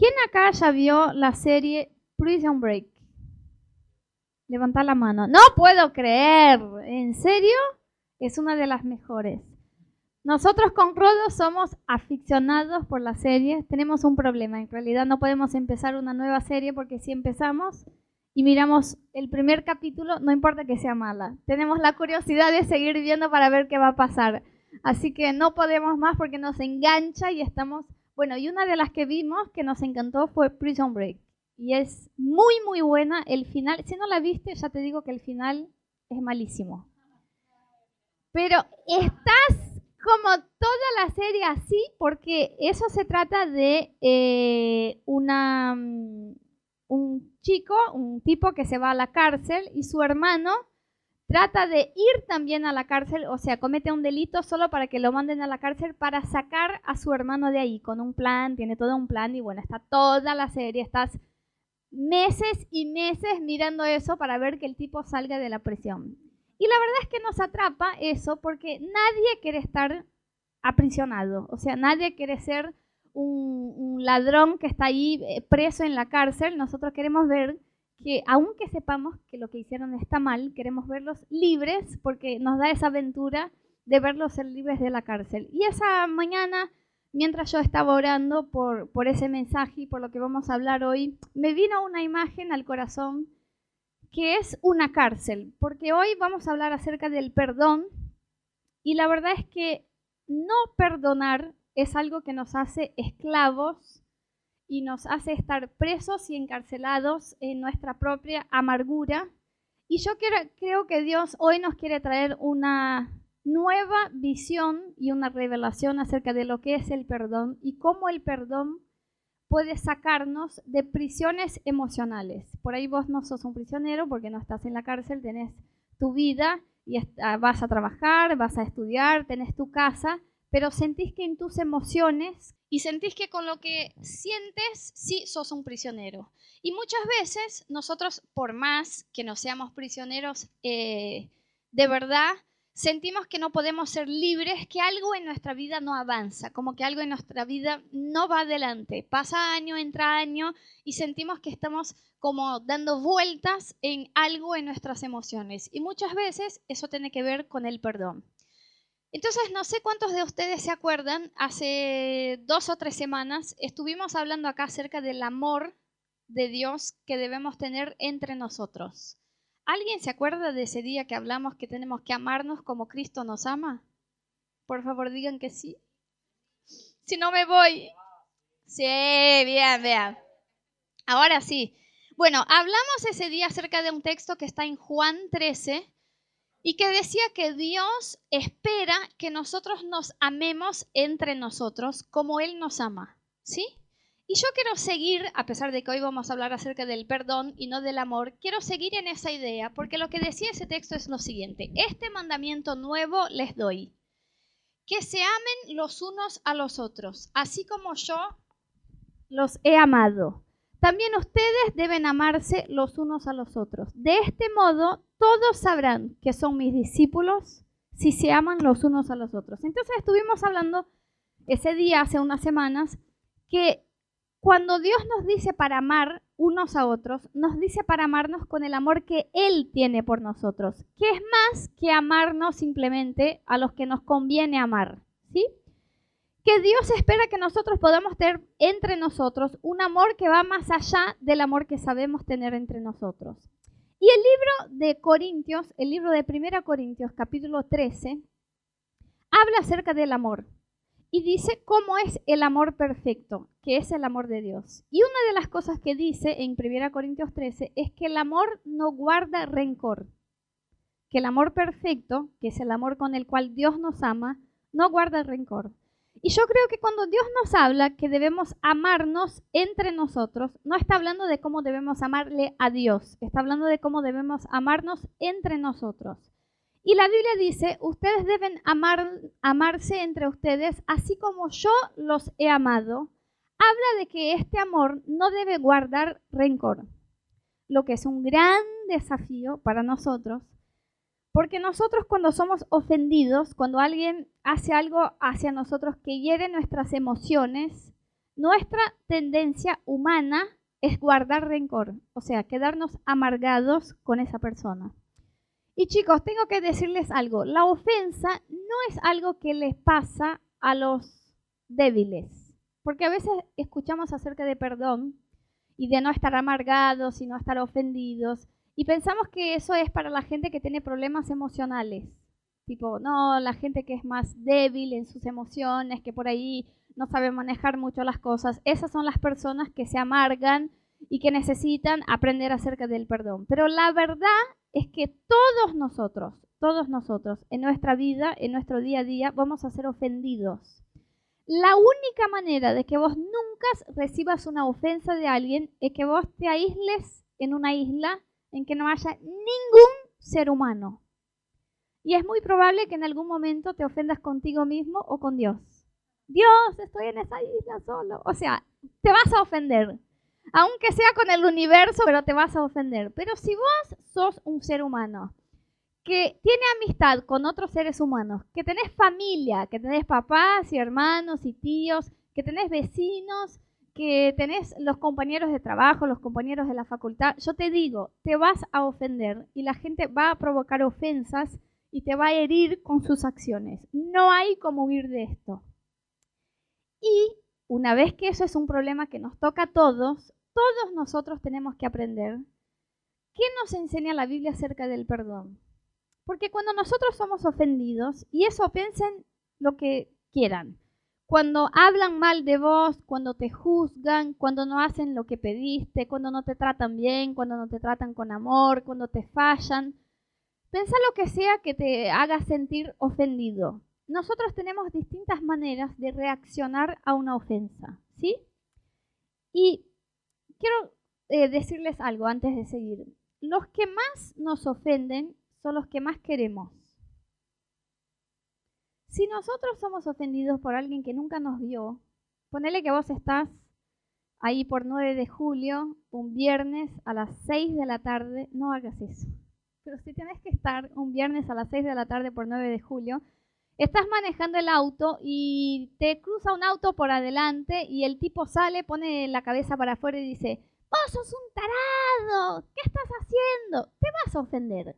¿Quién acá ya vio la serie Prison Break? Levanta la mano. No puedo creer. ¿En serio? Es una de las mejores. Nosotros con Rodo somos aficionados por la serie. Tenemos un problema. En realidad no podemos empezar una nueva serie porque si empezamos y miramos el primer capítulo, no importa que sea mala. Tenemos la curiosidad de seguir viendo para ver qué va a pasar. Así que no podemos más porque nos engancha y estamos... Bueno, y una de las que vimos que nos encantó fue Prison Break y es muy, muy buena. El final, si no la viste, ya te digo que el final es malísimo. Pero estás como toda la serie así, porque eso se trata de eh, una, mm, un chico, un tipo que se va a la cárcel y su hermano trata de ir también a la cárcel, o sea, comete un delito solo para que lo manden a la cárcel para sacar a su hermano de ahí, con un plan, tiene todo un plan y bueno, está toda la serie, estás meses y meses mirando eso para ver que el tipo salga de la prisión. Y la verdad es que nos atrapa eso porque nadie quiere estar aprisionado, o sea, nadie quiere ser un, ladrón que está ahí eh, preso en la cárcel. Nosotros queremos ver que, aunque sepamos que lo que hicieron está mal, queremos verlos libres porque nos da esa aventura de verlos ser libres de la cárcel. Y esa mañana mientras yo estaba orando por, por ese mensaje y por lo que vamos a hablar hoy, me vino una imagen al corazón que es una cárcel, porque hoy vamos a hablar acerca del perdón y la verdad es que no perdonar es algo que nos hace esclavos y nos hace estar presos y encarcelados en nuestra propia amargura. Y yo creo que Dios hoy nos quiere traer una nueva visión y una revelación acerca de lo que es el perdón y cómo el perdón puede sacarnos de prisiones emocionales. Por ahí vos no sos un prisionero porque no estás en la cárcel, tenés tu vida y vas a trabajar, vas a estudiar, tenés tu casa, pero sentís que en tus emociones y sentís que con lo que sientes sí sos un prisionero. Y muchas veces nosotros, por más que no seamos prisioneros eh, de verdad, sentimos que no podemos ser libres, que algo en nuestra vida no avanza, como que algo en nuestra vida no va adelante. Pasa año, entra año y sentimos que estamos como dando vueltas en algo en nuestras emociones. Y muchas veces eso tiene que ver con el perdón. Entonces, no sé cuántos de ustedes se acuerdan, hace dos o tres semanas estuvimos hablando acá acerca del amor de Dios que debemos tener entre nosotros. ¿Alguien se acuerda de ese día que hablamos que tenemos que amarnos como Cristo nos ama? Por favor, digan que sí. Si no me voy. Sí, bien, bien. Ahora sí. Bueno, hablamos ese día acerca de un texto que está en Juan 13 y que decía que Dios espera que nosotros nos amemos entre nosotros como Él nos ama. ¿Sí? Y yo quiero seguir, a pesar de que hoy vamos a hablar acerca del perdón y no del amor, quiero seguir en esa idea, porque lo que decía ese texto es lo siguiente, este mandamiento nuevo les doy, que se amen los unos a los otros, así como yo los he amado. También ustedes deben amarse los unos a los otros. De este modo, todos sabrán que son mis discípulos si se aman los unos a los otros. Entonces estuvimos hablando ese día, hace unas semanas, que cuando Dios nos dice para amar unos a otros, nos dice para amarnos con el amor que Él tiene por nosotros, que es más que amarnos simplemente a los que nos conviene amar, ¿sí? Que Dios espera que nosotros podamos tener entre nosotros un amor que va más allá del amor que sabemos tener entre nosotros. Y el libro de Corintios, el libro de 1 Corintios capítulo 13, habla acerca del amor y dice cómo es el amor perfecto, que es el amor de Dios. Y una de las cosas que dice en 1 Corintios 13 es que el amor no guarda rencor, que el amor perfecto, que es el amor con el cual Dios nos ama, no guarda rencor. Y yo creo que cuando Dios nos habla que debemos amarnos entre nosotros, no está hablando de cómo debemos amarle a Dios, está hablando de cómo debemos amarnos entre nosotros. Y la Biblia dice, ustedes deben amar, amarse entre ustedes así como yo los he amado. Habla de que este amor no debe guardar rencor, lo que es un gran desafío para nosotros, porque nosotros cuando somos ofendidos, cuando alguien hace algo hacia nosotros que hiere nuestras emociones, nuestra tendencia humana es guardar rencor, o sea, quedarnos amargados con esa persona. Y chicos, tengo que decirles algo, la ofensa no es algo que les pasa a los débiles, porque a veces escuchamos acerca de perdón y de no estar amargados y no estar ofendidos, y pensamos que eso es para la gente que tiene problemas emocionales, tipo, no, la gente que es más débil en sus emociones, que por ahí no sabe manejar mucho las cosas. Esas son las personas que se amargan y que necesitan aprender acerca del perdón. Pero la verdad es que todos nosotros, todos nosotros, en nuestra vida, en nuestro día a día, vamos a ser ofendidos. La única manera de que vos nunca recibas una ofensa de alguien es que vos te aísles en una isla en que no haya ningún ser humano. Y es muy probable que en algún momento te ofendas contigo mismo o con Dios. Dios, estoy en esa isla solo. O sea, te vas a ofender. Aunque sea con el universo, pero te vas a ofender. Pero si vos sos un ser humano que tiene amistad con otros seres humanos, que tenés familia, que tenés papás y hermanos y tíos, que tenés vecinos, que tenés los compañeros de trabajo, los compañeros de la facultad, yo te digo, te vas a ofender y la gente va a provocar ofensas y te va a herir con sus acciones. No hay como huir de esto. Y una vez que eso es un problema que nos toca a todos, todos nosotros tenemos que aprender qué nos enseña la Biblia acerca del perdón. Porque cuando nosotros somos ofendidos, y eso piensen lo que quieran, cuando hablan mal de vos, cuando te juzgan, cuando no hacen lo que pediste, cuando no te tratan bien, cuando no te tratan con amor, cuando te fallan, piensa lo que sea que te haga sentir ofendido nosotros tenemos distintas maneras de reaccionar a una ofensa, ¿sí? Y quiero eh, decirles algo antes de seguir. Los que más nos ofenden son los que más queremos. Si nosotros somos ofendidos por alguien que nunca nos vio, ponele que vos estás ahí por 9 de julio, un viernes a las 6 de la tarde, no hagas eso. Pero si tienes que estar un viernes a las 6 de la tarde por 9 de julio, Estás manejando el auto y te cruza un auto por adelante y el tipo sale, pone la cabeza para afuera y dice, vos sos un tarado, ¿qué estás haciendo? Te vas a ofender.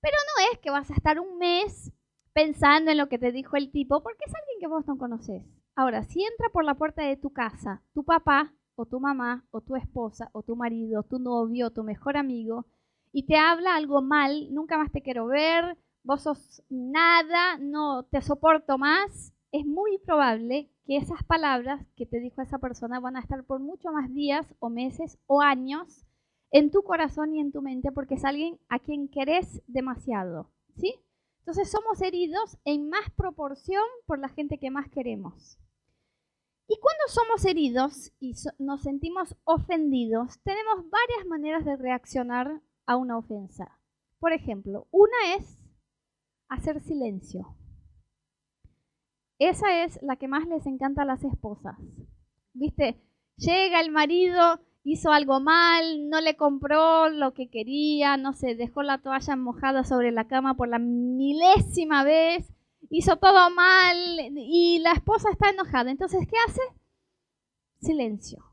Pero no es que vas a estar un mes pensando en lo que te dijo el tipo, porque es alguien que vos no conoces. Ahora, si entra por la puerta de tu casa tu papá o tu mamá o tu esposa o tu marido, tu novio, o tu mejor amigo, y te habla algo mal, nunca más te quiero ver, vos sos nada, no te soporto más, es muy probable que esas palabras que te dijo esa persona van a estar por mucho más días o meses o años en tu corazón y en tu mente porque es alguien a quien querés demasiado, ¿sí? Entonces somos heridos en más proporción por la gente que más queremos. Y cuando somos heridos y nos sentimos ofendidos, tenemos varias maneras de reaccionar a una ofensa. Por ejemplo, una es hacer silencio. Esa es la que más les encanta a las esposas. ¿Viste? Llega el marido, hizo algo mal, no le compró lo que quería, no sé, dejó la toalla mojada sobre la cama por la milésima vez, hizo todo mal y la esposa está enojada. Entonces, ¿qué hace? Silencio.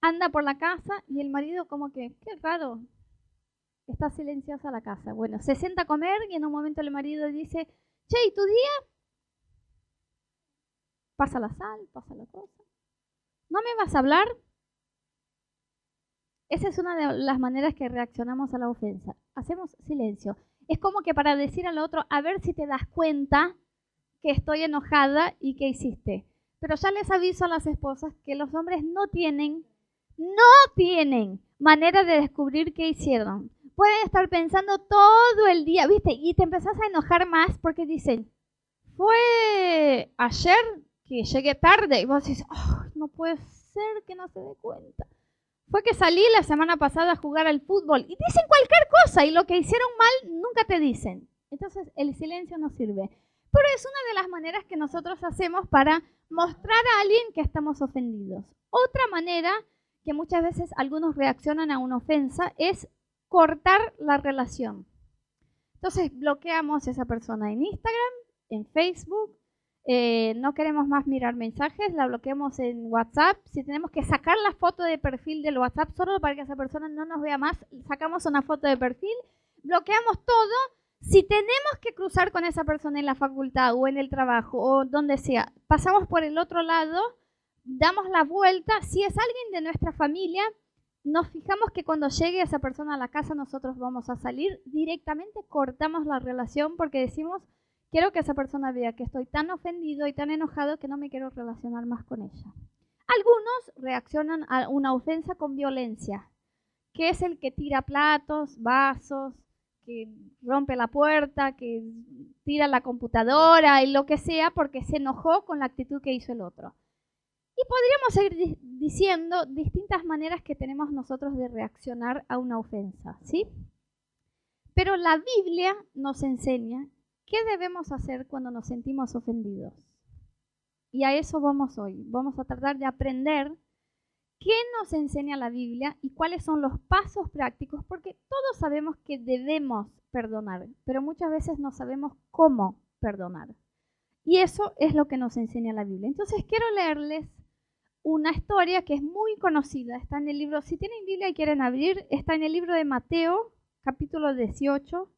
Anda por la casa y el marido como que, qué raro, Está silenciosa la casa. Bueno, se sienta a comer y en un momento el marido dice, che, ¿y tu día? Pasa la sal, pasa la cosa. ¿No me vas a hablar? Esa es una de las maneras que reaccionamos a la ofensa. Hacemos silencio. Es como que para decir al otro, a ver si te das cuenta que estoy enojada y que hiciste. Pero ya les aviso a las esposas que los hombres no tienen, no tienen manera de descubrir qué hicieron pueden estar pensando todo el día, ¿viste? Y te empezás a enojar más porque dicen, fue ayer que llegué tarde. Y vos dices, no puede ser que no se dé cuenta. Fue que salí la semana pasada a jugar al fútbol y dicen cualquier cosa y lo que hicieron mal nunca te dicen. Entonces el silencio no sirve. Pero es una de las maneras que nosotros hacemos para mostrar a alguien que estamos ofendidos. Otra manera que muchas veces algunos reaccionan a una ofensa es cortar la relación. Entonces bloqueamos a esa persona en Instagram, en Facebook, Eh, no queremos más mirar mensajes, la bloqueamos en WhatsApp. Si tenemos que sacar la foto de perfil del WhatsApp solo para que esa persona no nos vea más, sacamos una foto de perfil, bloqueamos todo. Si tenemos que cruzar con esa persona en la facultad o en el trabajo o donde sea, pasamos por el otro lado, damos la vuelta. Si es alguien de nuestra familia, nos fijamos que cuando llegue esa persona a la casa nosotros vamos a salir, directamente cortamos la relación porque decimos, quiero que esa persona vea que estoy tan ofendido y tan enojado que no me quiero relacionar más con ella. Algunos reaccionan a una ofensa con violencia, que es el que tira platos, vasos, que rompe la puerta, que tira la computadora y lo que sea porque se enojó con la actitud que hizo el otro. Y podríamos seguir diciendo distintas maneras que tenemos nosotros de reaccionar a una ofensa, ¿sí? Pero la Biblia nos enseña ¿Qué debemos hacer cuando nos sentimos ofendidos? Y a eso vamos hoy. Vamos a tratar de aprender qué nos enseña la Biblia y cuáles son los pasos prácticos, porque todos sabemos que debemos perdonar, pero muchas veces no sabemos cómo perdonar. Y eso es lo que nos enseña la Biblia. Entonces quiero leerles una historia que es muy conocida. Está en el libro, si tienen Biblia y quieren abrir, está en el libro de Mateo, capítulo 18,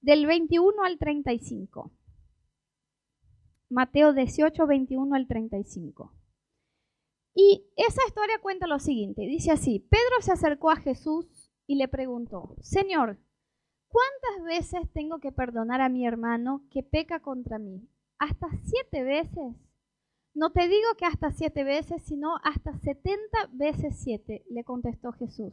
del 21 al 35. Mateo 18, 21 al 35. Y esa historia cuenta lo siguiente, dice así, Pedro se acercó a Jesús y le preguntó, Señor, ¿cuántas veces tengo que perdonar a mi hermano que peca contra mí? ¿Hasta siete veces? No te digo que hasta siete veces, sino hasta setenta veces siete, le contestó Jesús.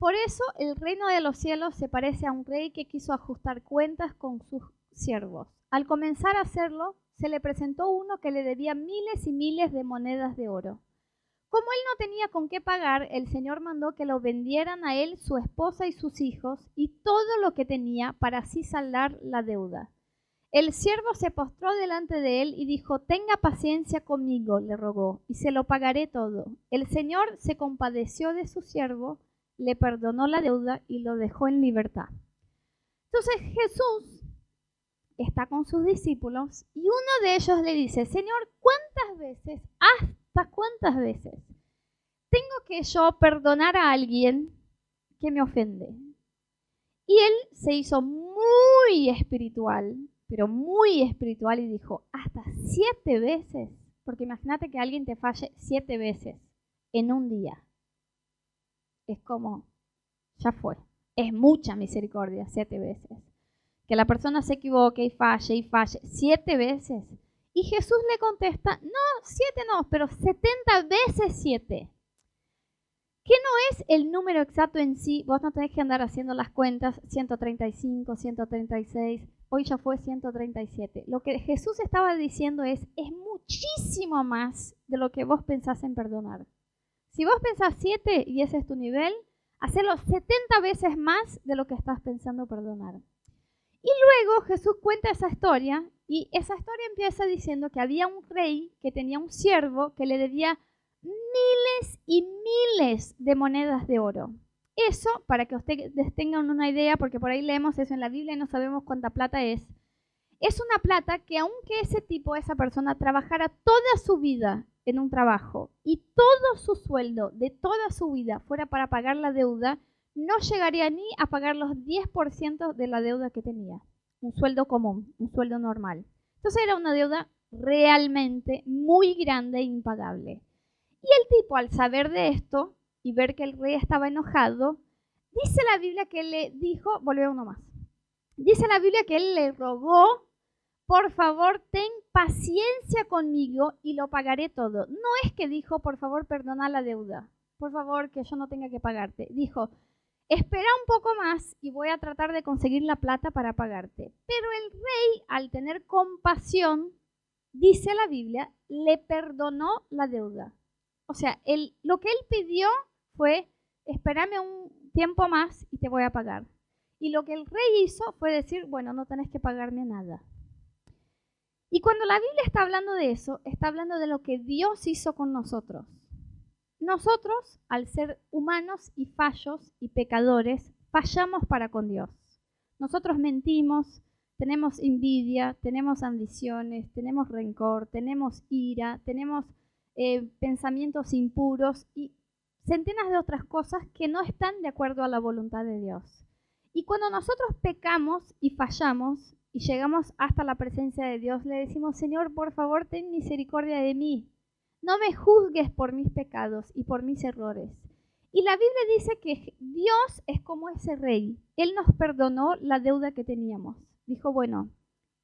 Por eso el reino de los cielos se parece a un rey que quiso ajustar cuentas con sus siervos. Al comenzar a hacerlo, se le presentó uno que le debía miles y miles de monedas de oro. Como él no tenía con qué pagar, el Señor mandó que lo vendieran a él su esposa y sus hijos y todo lo que tenía para así saldar la deuda. El siervo se postró delante de él y dijo, Tenga paciencia conmigo, le rogó, y se lo pagaré todo. El Señor se compadeció de su siervo, le perdonó la deuda y lo dejó en libertad. Entonces Jesús está con sus discípulos y uno de ellos le dice, Señor, ¿cuántas veces, hasta cuántas veces tengo que yo perdonar a alguien que me ofende? Y él se hizo muy espiritual, pero muy espiritual y dijo, hasta siete veces, porque imagínate que alguien te falle siete veces en un día es como, ya fue. Es mucha misericordia, siete veces. Que la persona se equivoque y falle y falle, siete veces. Y Jesús le contesta, no, siete no, pero setenta veces siete. Que no es el número exacto en sí, vos no tenés que andar haciendo las cuentas, 135, 136, hoy ya fue 137. Lo que Jesús estaba diciendo es, es muchísimo más de lo que vos pensás en perdonar. Si vos pensás 7 y ese es tu nivel, hacelo 70 veces más de lo que estás pensando perdonar. Y luego Jesús cuenta esa historia y esa historia empieza diciendo que había un rey que tenía un siervo que le debía miles y miles de monedas de oro. Eso, para que ustedes tengan una idea, porque por ahí leemos eso en la Biblia y no sabemos cuánta plata es, es una plata que aunque ese tipo, esa persona, trabajara toda su vida en un trabajo y todo su sueldo de toda su vida fuera para pagar la deuda, no llegaría ni a pagar los 10% de la deuda que tenía. Un sueldo común, un sueldo normal. Entonces era una deuda realmente muy grande e impagable. Y el tipo, al saber de esto y ver que el rey estaba enojado, dice la Biblia que le dijo, volvió uno más, dice la Biblia que él le rogó por favor, ten paciencia conmigo y lo pagaré todo. No es que dijo, por favor, perdona la deuda. Por favor, que yo no tenga que pagarte. Dijo, espera un poco más y voy a tratar de conseguir la plata para pagarte. Pero el rey, al tener compasión, dice la Biblia, le perdonó la deuda. O sea, lo que él pidió fue, espérame un tiempo más y te voy a pagar. Y lo que el rey hizo fue decir, bueno, no tenés que pagarme nada. Y cuando la Biblia está hablando de eso, está hablando de lo que Dios hizo con nosotros. Nosotros, al ser humanos y fallos y pecadores, fallamos para con Dios. Nosotros mentimos, tenemos envidia, tenemos ambiciones, tenemos rencor, tenemos ira, tenemos eh, pensamientos impuros y centenas de otras cosas que no están de acuerdo a la voluntad de Dios. Y cuando nosotros pecamos y fallamos y llegamos hasta la presencia de Dios, le decimos, Señor, por favor, ten misericordia de mí. No me juzgues por mis pecados y por mis errores. Y la Biblia dice que Dios es como ese rey. Él nos perdonó la deuda que teníamos. Dijo, bueno,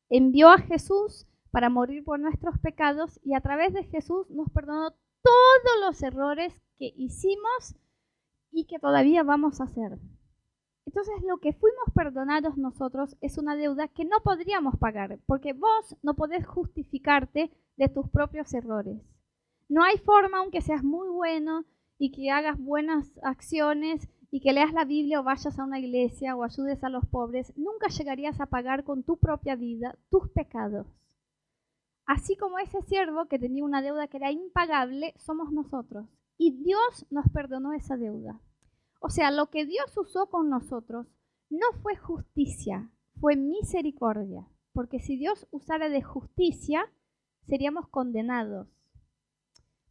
envió a Jesús para morir por nuestros pecados y a través de Jesús nos perdonó todos los errores que hicimos y que todavía vamos a hacer. Entonces lo que fuimos perdonados nosotros es una deuda que no podríamos pagar, porque vos no podés justificarte de tus propios errores. No hay forma, aunque seas muy bueno y que hagas buenas acciones y que leas la Biblia o vayas a una iglesia o ayudes a los pobres, nunca llegarías a pagar con tu propia vida tus pecados. Así como ese siervo que tenía una deuda que era impagable, somos nosotros. Y Dios nos perdonó esa deuda. O sea, lo que Dios usó con nosotros no fue justicia, fue misericordia. Porque si Dios usara de justicia, seríamos condenados.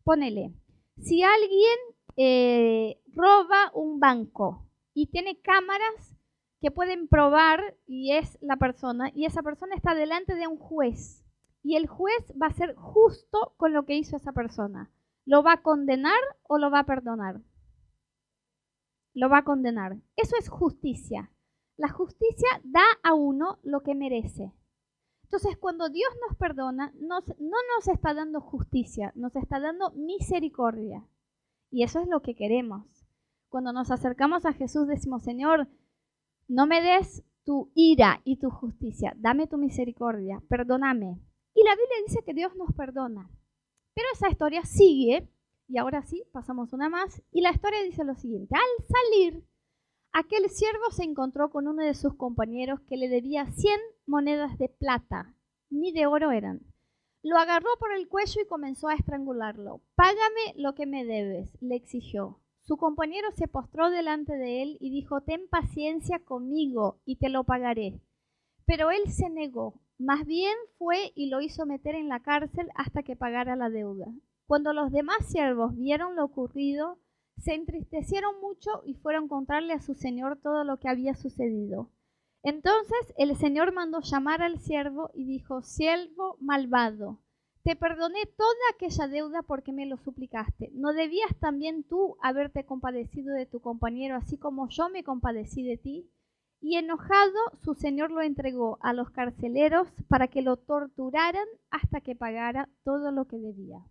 Ponele, si alguien eh, roba un banco y tiene cámaras que pueden probar y es la persona, y esa persona está delante de un juez, y el juez va a ser justo con lo que hizo esa persona. ¿Lo va a condenar o lo va a perdonar? Lo va a condenar. Eso es justicia. La justicia da a uno lo que merece. Entonces, cuando Dios nos perdona, no nos está dando justicia, nos está dando misericordia. Y eso es lo que queremos. Cuando nos acercamos a Jesús, decimos, Señor, no me des tu ira y tu justicia, dame tu misericordia, perdóname. Y la Biblia dice que Dios nos perdona. Pero esa historia sigue y ahora sí, pasamos una más. Y la historia dice lo siguiente. Al salir, aquel siervo se encontró con uno de sus compañeros que le debía 100 monedas de plata, ni de oro eran. Lo agarró por el cuello y comenzó a estrangularlo. Págame lo que me debes, le exigió. Su compañero se postró delante de él y dijo, ten paciencia conmigo y te lo pagaré. Pero él se negó. Más bien fue y lo hizo meter en la cárcel hasta que pagara la deuda. Cuando los demás siervos vieron lo ocurrido, se entristecieron mucho y fueron a contarle a su señor todo lo que había sucedido. Entonces el señor mandó llamar al siervo y dijo, siervo malvado, te perdoné toda aquella deuda porque me lo suplicaste. ¿No debías también tú haberte compadecido de tu compañero así como yo me compadecí de ti? Y enojado, su señor lo entregó a los carceleros para que lo torturaran hasta que pagara todo lo que debía.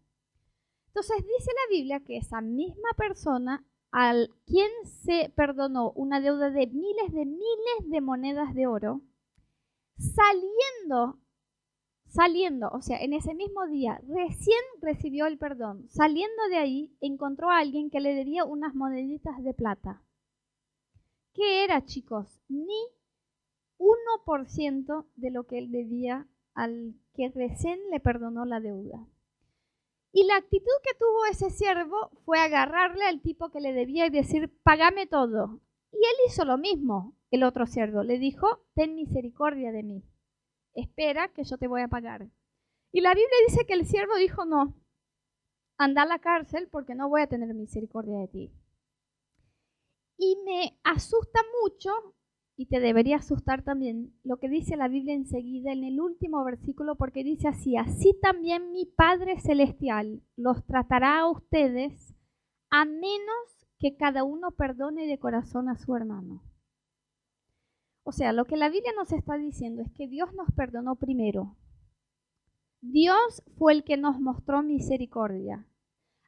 Entonces dice la Biblia que esa misma persona al quien se perdonó una deuda de miles de miles de monedas de oro, saliendo, saliendo, o sea, en ese mismo día, recién recibió el perdón, saliendo de ahí, encontró a alguien que le debía unas moneditas de plata. ¿Qué era, chicos? Ni 1% de lo que él debía al que recién le perdonó la deuda. Y la actitud que tuvo ese siervo fue agarrarle al tipo que le debía y decir, pagame todo. Y él hizo lo mismo, el otro siervo. Le dijo, ten misericordia de mí. Espera que yo te voy a pagar. Y la Biblia dice que el siervo dijo, no, anda a la cárcel porque no voy a tener misericordia de ti. Y me asusta mucho y te debería asustar también lo que dice la Biblia enseguida en el último versículo, porque dice así, así también mi Padre Celestial los tratará a ustedes a menos que cada uno perdone de corazón a su hermano. O sea, lo que la Biblia nos está diciendo es que Dios nos perdonó primero. Dios fue el que nos mostró misericordia.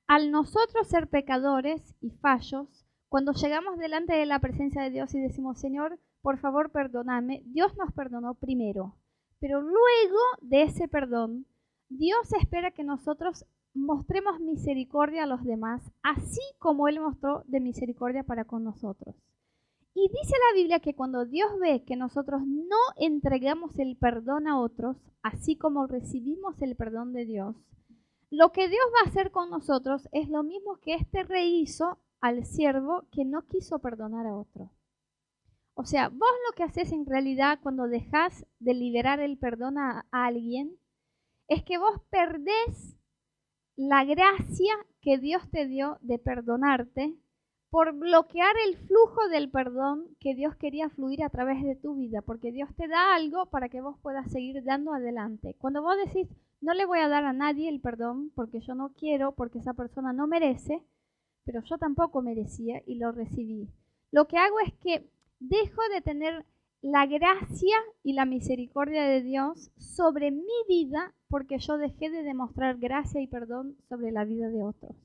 Al nosotros ser pecadores y fallos, cuando llegamos delante de la presencia de Dios y decimos, Señor, por favor perdóname, Dios nos perdonó primero, pero luego de ese perdón, Dios espera que nosotros mostremos misericordia a los demás, así como Él mostró de misericordia para con nosotros. Y dice la Biblia que cuando Dios ve que nosotros no entregamos el perdón a otros, así como recibimos el perdón de Dios, lo que Dios va a hacer con nosotros es lo mismo que este rey hizo al siervo que no quiso perdonar a otro. O sea, vos lo que haces en realidad cuando dejas de liberar el perdón a, a alguien es que vos perdés la gracia que Dios te dio de perdonarte por bloquear el flujo del perdón que Dios quería fluir a través de tu vida, porque Dios te da algo para que vos puedas seguir dando adelante. Cuando vos decís, no le voy a dar a nadie el perdón porque yo no quiero, porque esa persona no merece, pero yo tampoco merecía y lo recibí. Lo que hago es que dejo de tener la gracia y la misericordia de Dios sobre mi vida porque yo dejé de demostrar gracia y perdón sobre la vida de otros.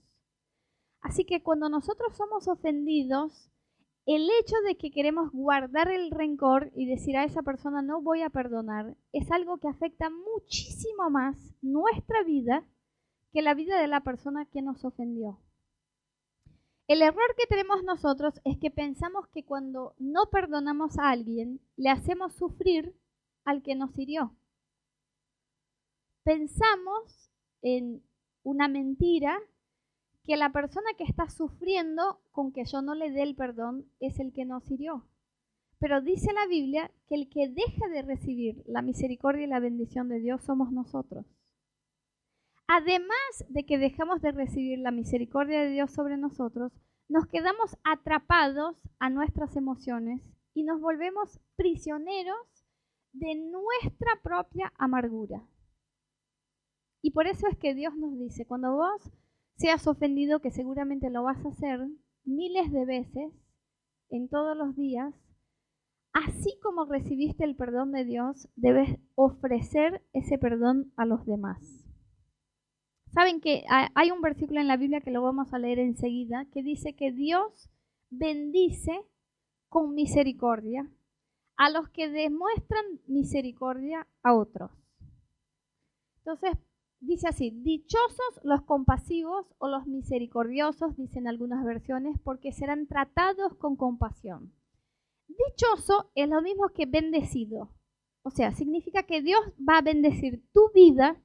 Así que cuando nosotros somos ofendidos, el hecho de que queremos guardar el rencor y decir a esa persona no voy a perdonar es algo que afecta muchísimo más nuestra vida que la vida de la persona que nos ofendió. El error que tenemos nosotros es que pensamos que cuando no perdonamos a alguien, le hacemos sufrir al que nos hirió. Pensamos en una mentira que la persona que está sufriendo con que yo no le dé el perdón es el que nos hirió. Pero dice la Biblia que el que deja de recibir la misericordia y la bendición de Dios somos nosotros. Además de que dejamos de recibir la misericordia de Dios sobre nosotros, nos quedamos atrapados a nuestras emociones y nos volvemos prisioneros de nuestra propia amargura. Y por eso es que Dios nos dice, cuando vos seas ofendido, que seguramente lo vas a hacer miles de veces en todos los días, así como recibiste el perdón de Dios, debes ofrecer ese perdón a los demás. Saben que hay un versículo en la Biblia que lo vamos a leer enseguida, que dice que Dios bendice con misericordia a los que demuestran misericordia a otros. Entonces, dice así, dichosos los compasivos o los misericordiosos, dicen algunas versiones, porque serán tratados con compasión. Dichoso es lo mismo que bendecido. O sea, significa que Dios va a bendecir tu vida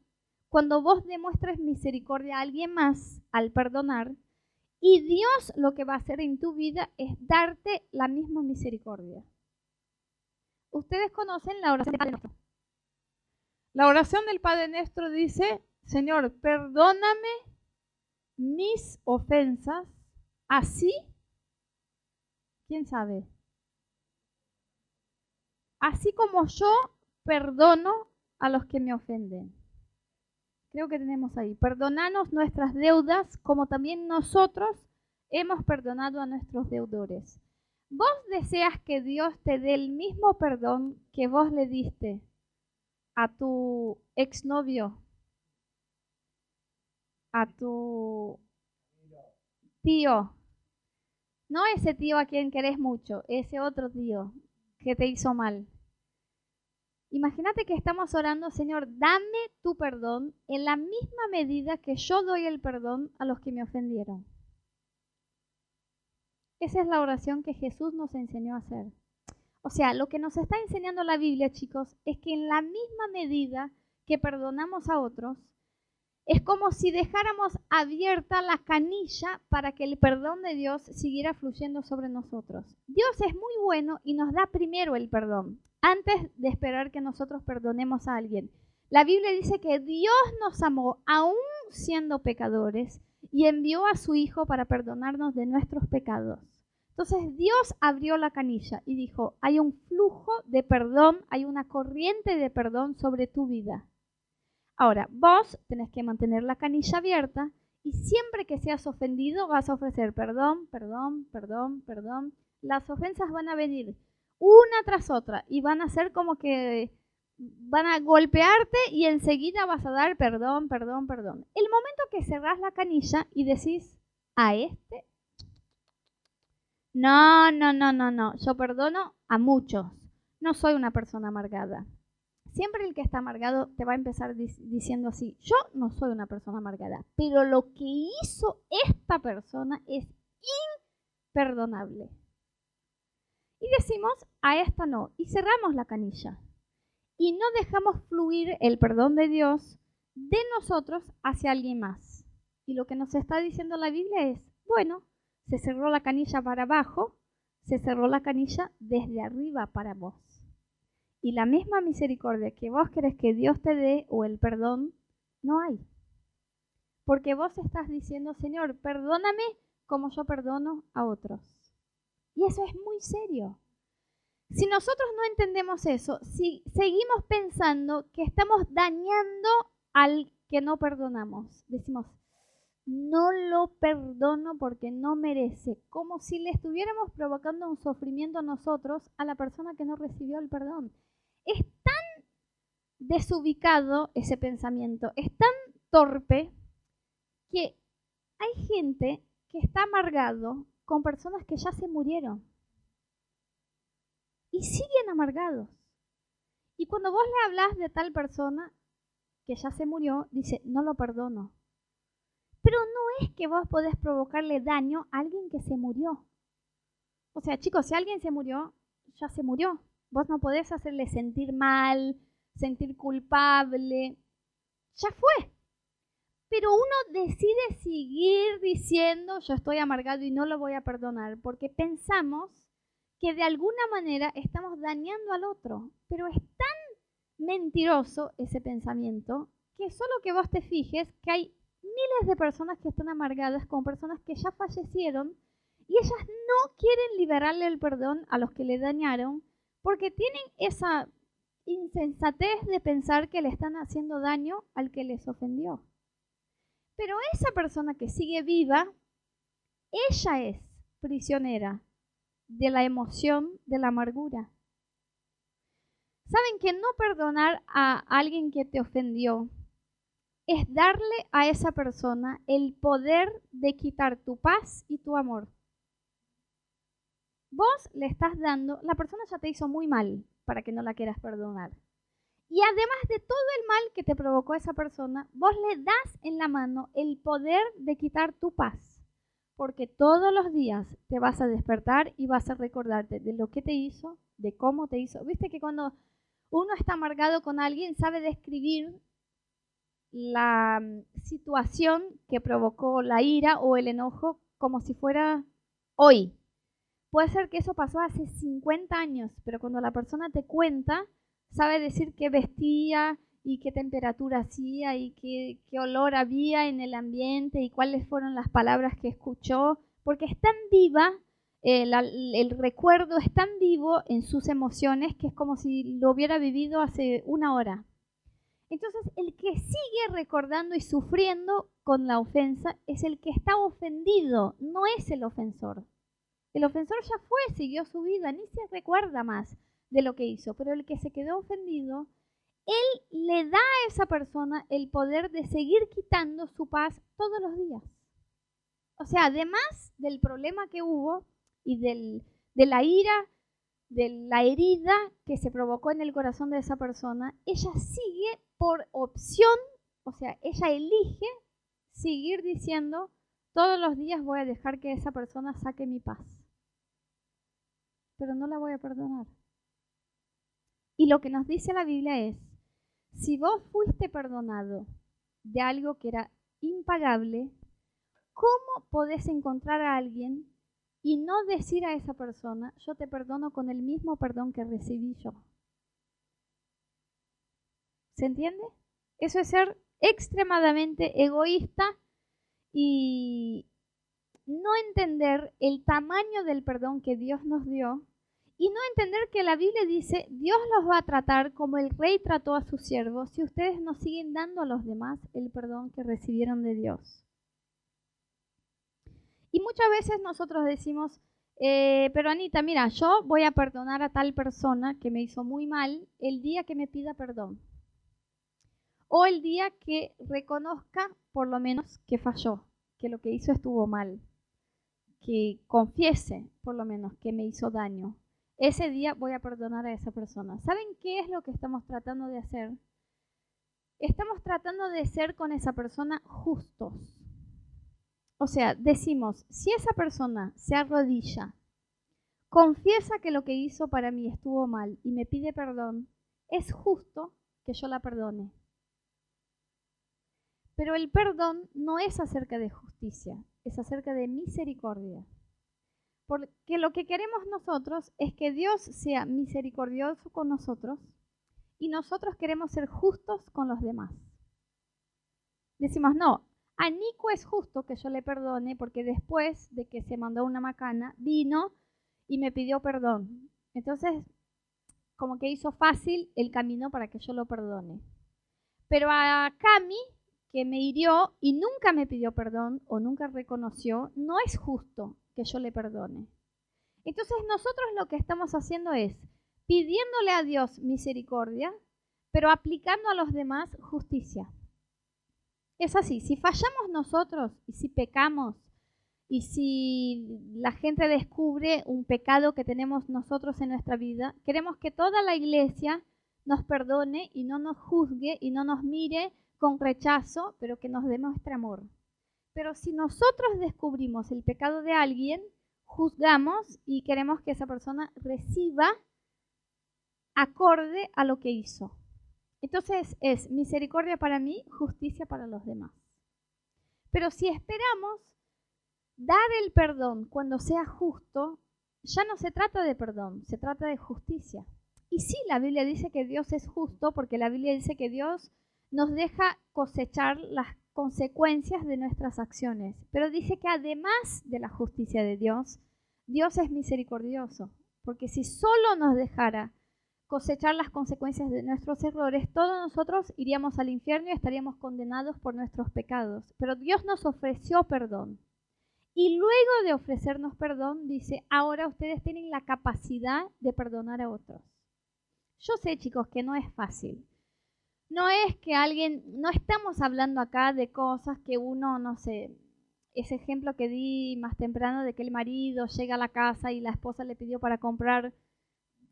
cuando vos demuestres misericordia a alguien más al perdonar, y Dios lo que va a hacer en tu vida es darte la misma misericordia. Ustedes conocen la oración del Padre Nuestro. La oración del Padre Nuestro dice, Señor, perdóname mis ofensas, así, ¿quién sabe? Así como yo perdono a los que me ofenden. Creo que tenemos ahí. Perdonanos nuestras deudas como también nosotros hemos perdonado a nuestros deudores. ¿Vos deseas que Dios te dé el mismo perdón que vos le diste a tu exnovio, a tu tío? No ese tío a quien querés mucho, ese otro tío que te hizo mal. Imagínate que estamos orando, Señor, dame tu perdón en la misma medida que yo doy el perdón a los que me ofendieron. Esa es la oración que Jesús nos enseñó a hacer. O sea, lo que nos está enseñando la Biblia, chicos, es que en la misma medida que perdonamos a otros, es como si dejáramos abierta la canilla para que el perdón de Dios siguiera fluyendo sobre nosotros. Dios es muy bueno y nos da primero el perdón antes de esperar que nosotros perdonemos a alguien. La Biblia dice que Dios nos amó aún siendo pecadores y envió a su Hijo para perdonarnos de nuestros pecados. Entonces Dios abrió la canilla y dijo, hay un flujo de perdón, hay una corriente de perdón sobre tu vida. Ahora, vos tenés que mantener la canilla abierta y siempre que seas ofendido vas a ofrecer perdón, perdón, perdón, perdón. Las ofensas van a venir una tras otra y van a ser como que van a golpearte y enseguida vas a dar perdón, perdón, perdón. El momento que cerrás la canilla y decís a este, no, no, no, no, no, yo perdono a muchos, no soy una persona amargada. Siempre el que está amargado te va a empezar diciendo así, yo no soy una persona amargada, pero lo que hizo esta persona es imperdonable y decimos a esta no y cerramos la canilla y no dejamos fluir el perdón de Dios de nosotros hacia alguien más. Y lo que nos está diciendo la Biblia es, bueno, se cerró la canilla para abajo, se cerró la canilla desde arriba para vos. Y la misma misericordia que vos querés que Dios te dé o el perdón, no hay. Porque vos estás diciendo, Señor, perdóname como yo perdono a otros. Y eso es muy serio. Si nosotros no entendemos eso, si seguimos pensando que estamos dañando al que no perdonamos, decimos, no lo perdono porque no merece, como si le estuviéramos provocando un sufrimiento a nosotros, a la persona que no recibió el perdón. Es tan desubicado ese pensamiento, es tan torpe que hay gente que está amargado con personas que ya se murieron y siguen amargados. Y cuando vos le hablas de tal persona que ya se murió, dice, no lo perdono. Pero no es que vos podés provocarle daño a alguien que se murió. O sea, chicos, si alguien se murió, ya se murió. Vos no podés hacerle sentir mal, sentir culpable. Ya fue. Pero uno decide seguir diciendo, yo estoy amargado y no lo voy a perdonar, porque pensamos que de alguna manera estamos dañando al otro. Pero es tan mentiroso ese pensamiento que solo que vos te fijes que hay miles de personas que están amargadas con personas que ya fallecieron y ellas no quieren liberarle el perdón a los que le dañaron porque tienen esa insensatez de pensar que le están haciendo daño al que les ofendió. Pero esa persona que sigue viva, ella es prisionera de la emoción de la amargura. Saben que no perdonar a alguien que te ofendió es darle a esa persona el poder de quitar tu paz y tu amor. Vos le estás dando, la persona ya te hizo muy mal para que no la quieras perdonar. Y además de todo el mal que te provocó esa persona, vos le das en la mano el poder de quitar tu paz. Porque todos los días te vas a despertar y vas a recordarte de lo que te hizo, de cómo te hizo. Viste que cuando uno está amargado con alguien, sabe describir la mm, situación que provocó la ira o el enojo como si fuera hoy. Puede ser que eso pasó hace 50 años, pero cuando la persona te cuenta, sabe decir qué vestía y qué temperatura hacía y qué, olor había en el ambiente y cuáles fueron las palabras que escuchó, porque es tan viva, el recuerdo es tan vivo en sus emociones que es como si lo hubiera vivido hace una hora. Entonces, el que sigue recordando y sufriendo con la ofensa es el que está ofendido, no es el ofensor. El ofensor ya fue, siguió su vida, ni se recuerda más de lo que hizo, pero el que se quedó ofendido, él le da a esa persona el poder de seguir quitando su paz todos los días. O sea, además del problema que hubo y del, de la ira de la herida que se provocó en el corazón de esa persona, ella sigue por opción, o sea, ella elige seguir diciendo, todos los días voy a dejar que esa persona saque mi paz, pero no la voy a perdonar. Y lo que nos dice la Biblia es, si vos fuiste perdonado de algo que era impagable, ¿cómo podés encontrar a alguien y no decir a esa persona, yo te perdono con el mismo perdón que recibí yo. ¿Se entiende? Eso es ser extremadamente egoísta y no entender el tamaño del perdón que Dios nos dio y no entender que la Biblia dice, Dios los va a tratar como el rey trató a sus siervos si ustedes no siguen dando a los demás el perdón que recibieron de Dios. Y muchas veces nosotros decimos, eh, pero Anita, mira, yo voy a perdonar a tal persona que me hizo muy mal el día que me pida perdón. O el día que reconozca por lo menos que falló, que lo que hizo estuvo mal. Que confiese por lo menos que me hizo daño. Ese día voy a perdonar a esa persona. ¿Saben qué es lo que estamos tratando de hacer? Estamos tratando de ser con esa persona justos o sea, decimos, si esa persona se arrodilla, confiesa que lo que hizo para mí estuvo mal y me pide perdón, es justo que yo la perdone. Pero el perdón no es acerca de justicia, es acerca de misericordia. Porque lo que queremos nosotros es que Dios sea misericordioso con nosotros y nosotros queremos ser justos con los demás. Decimos, no, a Nico es justo que yo le perdone porque después de que se mandó una macana, vino y me pidió perdón. Entonces, como que hizo fácil el camino para que yo lo perdone. Pero a Cami, que me hirió y nunca me pidió perdón o nunca reconoció, no es justo que yo le perdone. Entonces nosotros lo que estamos haciendo es pidiéndole a Dios misericordia, pero aplicando a los demás justicia. Es así, si fallamos nosotros y si pecamos y si la gente descubre un pecado que tenemos nosotros en nuestra vida, queremos que toda la iglesia nos perdone y no nos juzgue y no nos mire con rechazo, pero que nos demuestre amor. Pero si nosotros descubrimos el pecado de alguien, juzgamos y queremos que esa persona reciba acorde a lo que hizo. Entonces es misericordia para mí, justicia para los demás. Pero si esperamos dar el perdón cuando sea justo, ya no se trata de perdón, se trata de justicia. Y sí, la Biblia dice que Dios es justo porque la Biblia dice que Dios nos deja cosechar las consecuencias de nuestras acciones. Pero dice que además de la justicia de Dios, Dios es misericordioso. Porque si solo nos dejara cosechar las consecuencias de nuestros errores, todos nosotros iríamos al infierno y estaríamos condenados por nuestros pecados. Pero Dios nos ofreció perdón. Y luego de ofrecernos perdón, dice, ahora ustedes tienen la capacidad de perdonar a otros. Yo sé, chicos, que no es fácil. No es que alguien, no estamos hablando acá de cosas que uno, no sé, ese ejemplo que di más temprano de que el marido llega a la casa y la esposa le pidió para comprar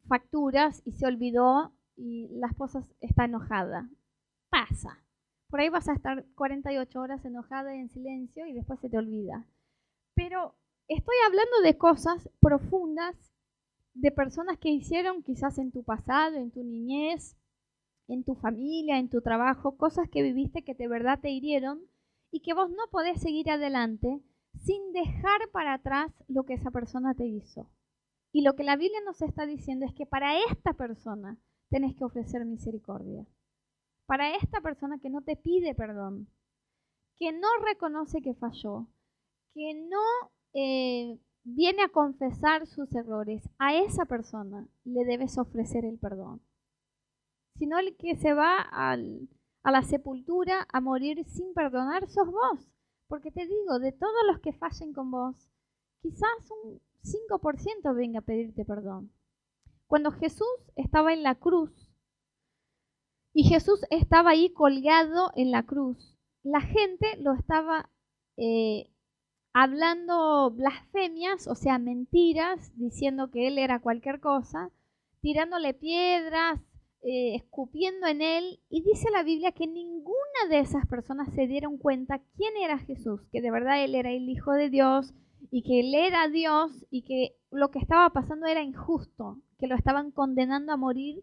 facturas y se olvidó y la esposa está enojada. Pasa. Por ahí vas a estar 48 horas enojada y en silencio y después se te olvida. Pero estoy hablando de cosas profundas, de personas que hicieron quizás en tu pasado, en tu niñez, en tu familia, en tu trabajo, cosas que viviste que de verdad te hirieron y que vos no podés seguir adelante sin dejar para atrás lo que esa persona te hizo. Y lo que la Biblia nos está diciendo es que para esta persona tenés que ofrecer misericordia. Para esta persona que no te pide perdón, que no reconoce que falló, que no eh, viene a confesar sus errores, a esa persona le debes ofrecer el perdón. Sino el que se va a la sepultura a morir sin perdonar sos vos. Porque te digo, de todos los que fallen con vos, quizás un 5% venga a pedirte perdón. Cuando Jesús estaba en la cruz y Jesús estaba ahí colgado en la cruz, la gente lo estaba eh, hablando blasfemias, o sea, mentiras, diciendo que él era cualquier cosa, tirándole piedras, eh, escupiendo en él. Y dice la Biblia que ninguna de esas personas se dieron cuenta quién era Jesús, que de verdad él era el Hijo de Dios, y que él era Dios y que lo que estaba pasando era injusto, que lo estaban condenando a morir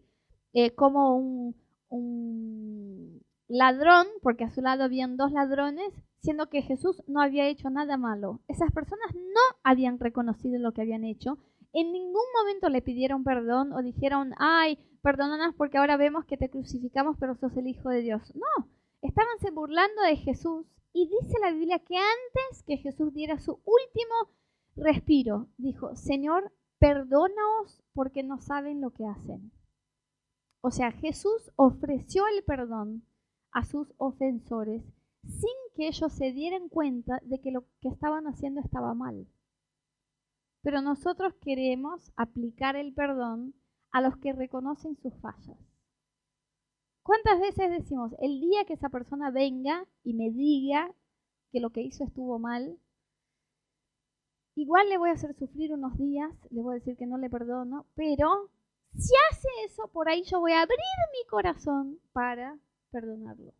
eh, como un, un ladrón, porque a su lado habían dos ladrones, siendo que Jesús no había hecho nada malo. Esas personas no habían reconocido lo que habían hecho. En ningún momento le pidieron perdón o dijeron, ay, perdónanos porque ahora vemos que te crucificamos, pero sos el Hijo de Dios. No, estaban se burlando de Jesús y dice la Biblia que antes que Jesús diera su último respiro, dijo, Señor, perdónaos porque no saben lo que hacen. O sea, Jesús ofreció el perdón a sus ofensores sin que ellos se dieran cuenta de que lo que estaban haciendo estaba mal. Pero nosotros queremos aplicar el perdón a los que reconocen sus fallas. ¿Cuántas veces decimos, el día que esa persona venga y me diga que lo que hizo estuvo mal, igual le voy a hacer sufrir unos días, le voy a decir que no le perdono, pero si hace eso, por ahí yo voy a abrir mi corazón para perdonarlo.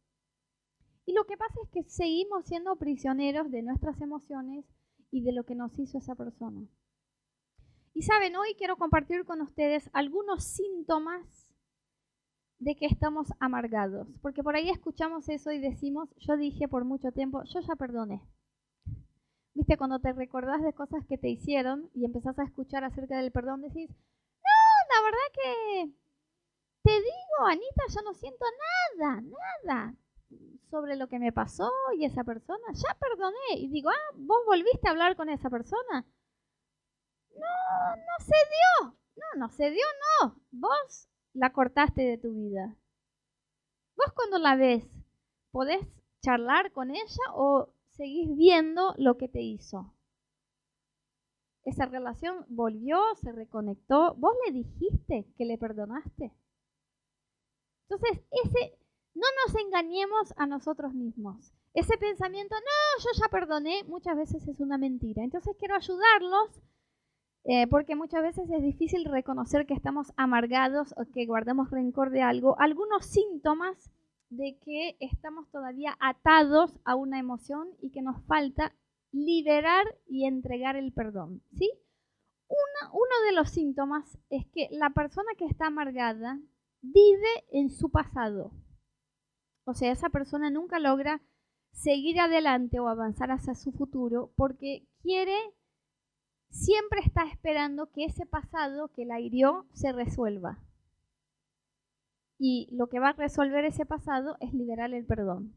Y lo que pasa es que seguimos siendo prisioneros de nuestras emociones y de lo que nos hizo esa persona. Y saben, hoy quiero compartir con ustedes algunos síntomas de que estamos amargados. Porque por ahí escuchamos eso y decimos, yo dije por mucho tiempo, yo ya perdoné. Viste, cuando te recordás de cosas que te hicieron y empezás a escuchar acerca del perdón, decís, no, la verdad que te digo, Anita, yo no siento nada, nada sobre lo que me pasó y esa persona. Ya perdoné. Y digo, ah, vos volviste a hablar con esa persona. No, no se dio. No, no se dio, no. Vos la cortaste de tu vida. Vos cuando la ves, ¿podés charlar con ella o seguís viendo lo que te hizo? Esa relación volvió, se reconectó. ¿Vos le dijiste que le perdonaste? Entonces, ese, no nos engañemos a nosotros mismos. Ese pensamiento, no, yo ya perdoné, muchas veces es una mentira. Entonces quiero ayudarlos eh, porque muchas veces es difícil reconocer que estamos amargados o que guardamos rencor de algo. Algunos síntomas de que estamos todavía atados a una emoción y que nos falta liberar y entregar el perdón. ¿sí? uno de los síntomas es que la persona que está amargada vive en su pasado. O sea, esa persona nunca logra seguir adelante o avanzar hacia su futuro porque quiere, siempre está esperando que ese pasado que la hirió se resuelva. Y lo que va a resolver ese pasado es liberar el perdón.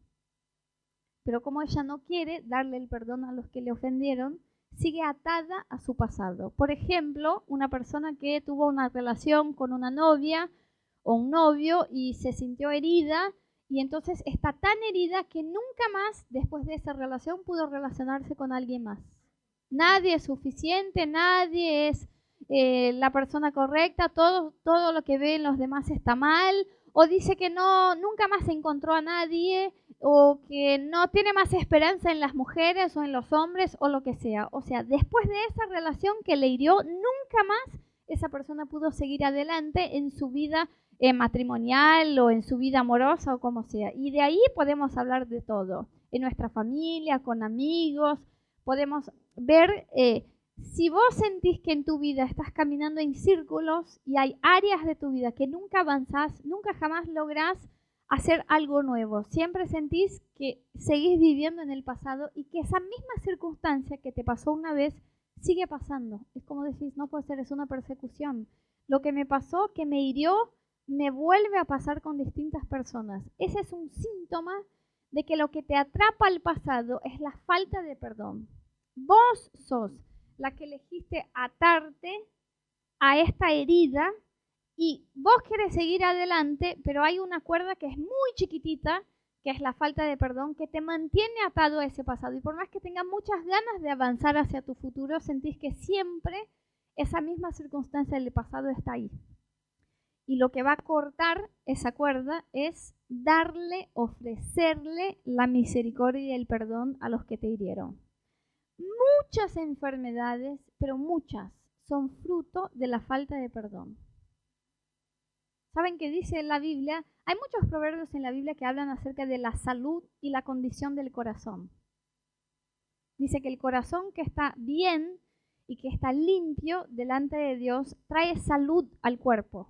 Pero como ella no quiere darle el perdón a los que le ofendieron, sigue atada a su pasado. Por ejemplo, una persona que tuvo una relación con una novia o un novio y se sintió herida y entonces está tan herida que nunca más después de esa relación pudo relacionarse con alguien más. Nadie es suficiente, nadie es eh, la persona correcta, todo, todo lo que ven los demás está mal, o dice que no, nunca más encontró a nadie, o que no tiene más esperanza en las mujeres o en los hombres, o lo que sea. O sea, después de esa relación que le hirió, nunca más esa persona pudo seguir adelante en su vida eh, matrimonial o en su vida amorosa o como sea. Y de ahí podemos hablar de todo. En nuestra familia, con amigos, podemos ver eh, si vos sentís que en tu vida estás caminando en círculos y hay áreas de tu vida que nunca avanzás, nunca jamás lográs hacer algo nuevo. Siempre sentís que seguís viviendo en el pasado y que esa misma circunstancia que te pasó una vez sigue pasando. Es como decís, no puede ser, es una persecución. Lo que me pasó, que me hirió, me vuelve a pasar con distintas personas. Ese es un síntoma de que lo que te atrapa al pasado es la falta de perdón. Vos sos la que elegiste atarte a esta herida y vos querés seguir adelante, pero hay una cuerda que es muy chiquitita, que es la falta de perdón, que te mantiene atado a ese pasado. Y por más que tengas muchas ganas de avanzar hacia tu futuro, sentís que siempre esa misma circunstancia del pasado está ahí. Y lo que va a cortar esa cuerda es darle, ofrecerle la misericordia y el perdón a los que te hirieron. Muchas enfermedades, pero muchas, son fruto de la falta de perdón. ¿Saben qué dice la Biblia? Hay muchos proverbios en la Biblia que hablan acerca de la salud y la condición del corazón. Dice que el corazón que está bien y que está limpio delante de Dios trae salud al cuerpo.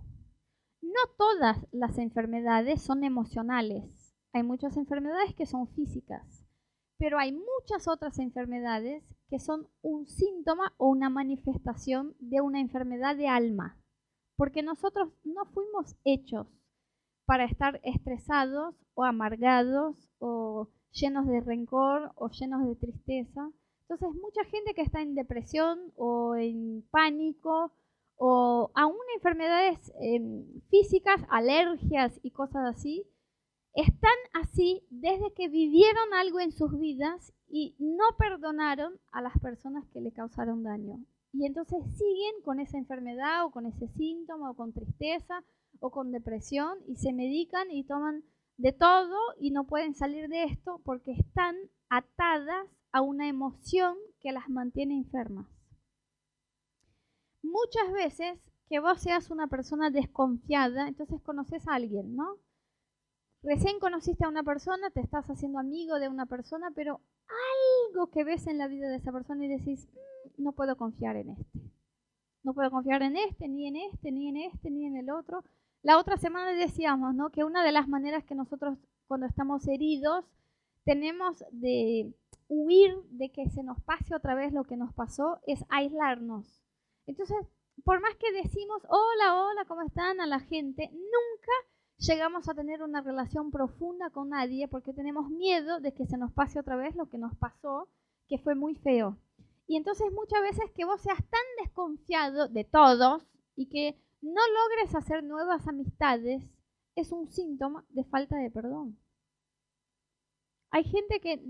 No todas las enfermedades son emocionales. Hay muchas enfermedades que son físicas, pero hay muchas otras enfermedades que son un síntoma o una manifestación de una enfermedad de alma. Porque nosotros no fuimos hechos para estar estresados o amargados o llenos de rencor o llenos de tristeza. Entonces, mucha gente que está en depresión o en pánico o aún enfermedades em, físicas, alergias y cosas así, están así desde que vivieron algo en sus vidas y no perdonaron a las personas que le causaron daño. Y entonces siguen con esa enfermedad o con ese síntoma o con tristeza o con depresión y se medican y toman de todo y no pueden salir de esto porque están atadas a una emoción que las mantiene enfermas muchas veces que vos seas una persona desconfiada, entonces conoces a alguien, ¿no? Recién conociste a una persona, te estás haciendo amigo de una persona, pero algo que ves en la vida de esa persona y decís, mm, no puedo confiar en este. No puedo confiar en este, ni en este, ni en este, ni en el otro. La otra semana decíamos, ¿no? Que una de las maneras que nosotros cuando estamos heridos tenemos de huir de que se nos pase otra vez lo que nos pasó, es aislarnos. Entonces, por más que decimos hola, hola, ¿cómo están? a la gente, nunca llegamos a tener una relación profunda con nadie porque tenemos miedo de que se nos pase otra vez lo que nos pasó, que fue muy feo. Y entonces muchas veces que vos seas tan desconfiado de todos y que no logres hacer nuevas amistades es un síntoma de falta de perdón. Hay gente que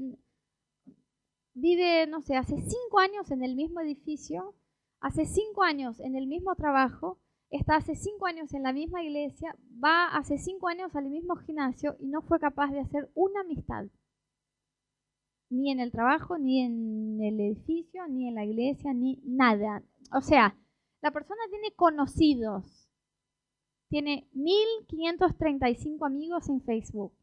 vive, no sé, hace cinco años en el mismo edificio, hace cinco años en el mismo trabajo, está hace cinco años en la misma iglesia, va hace cinco años al mismo gimnasio y no fue capaz de hacer una amistad. Ni en el trabajo, ni en el edificio, ni en la iglesia, ni nada. O sea, la persona tiene conocidos, tiene 1535 amigos en Facebook,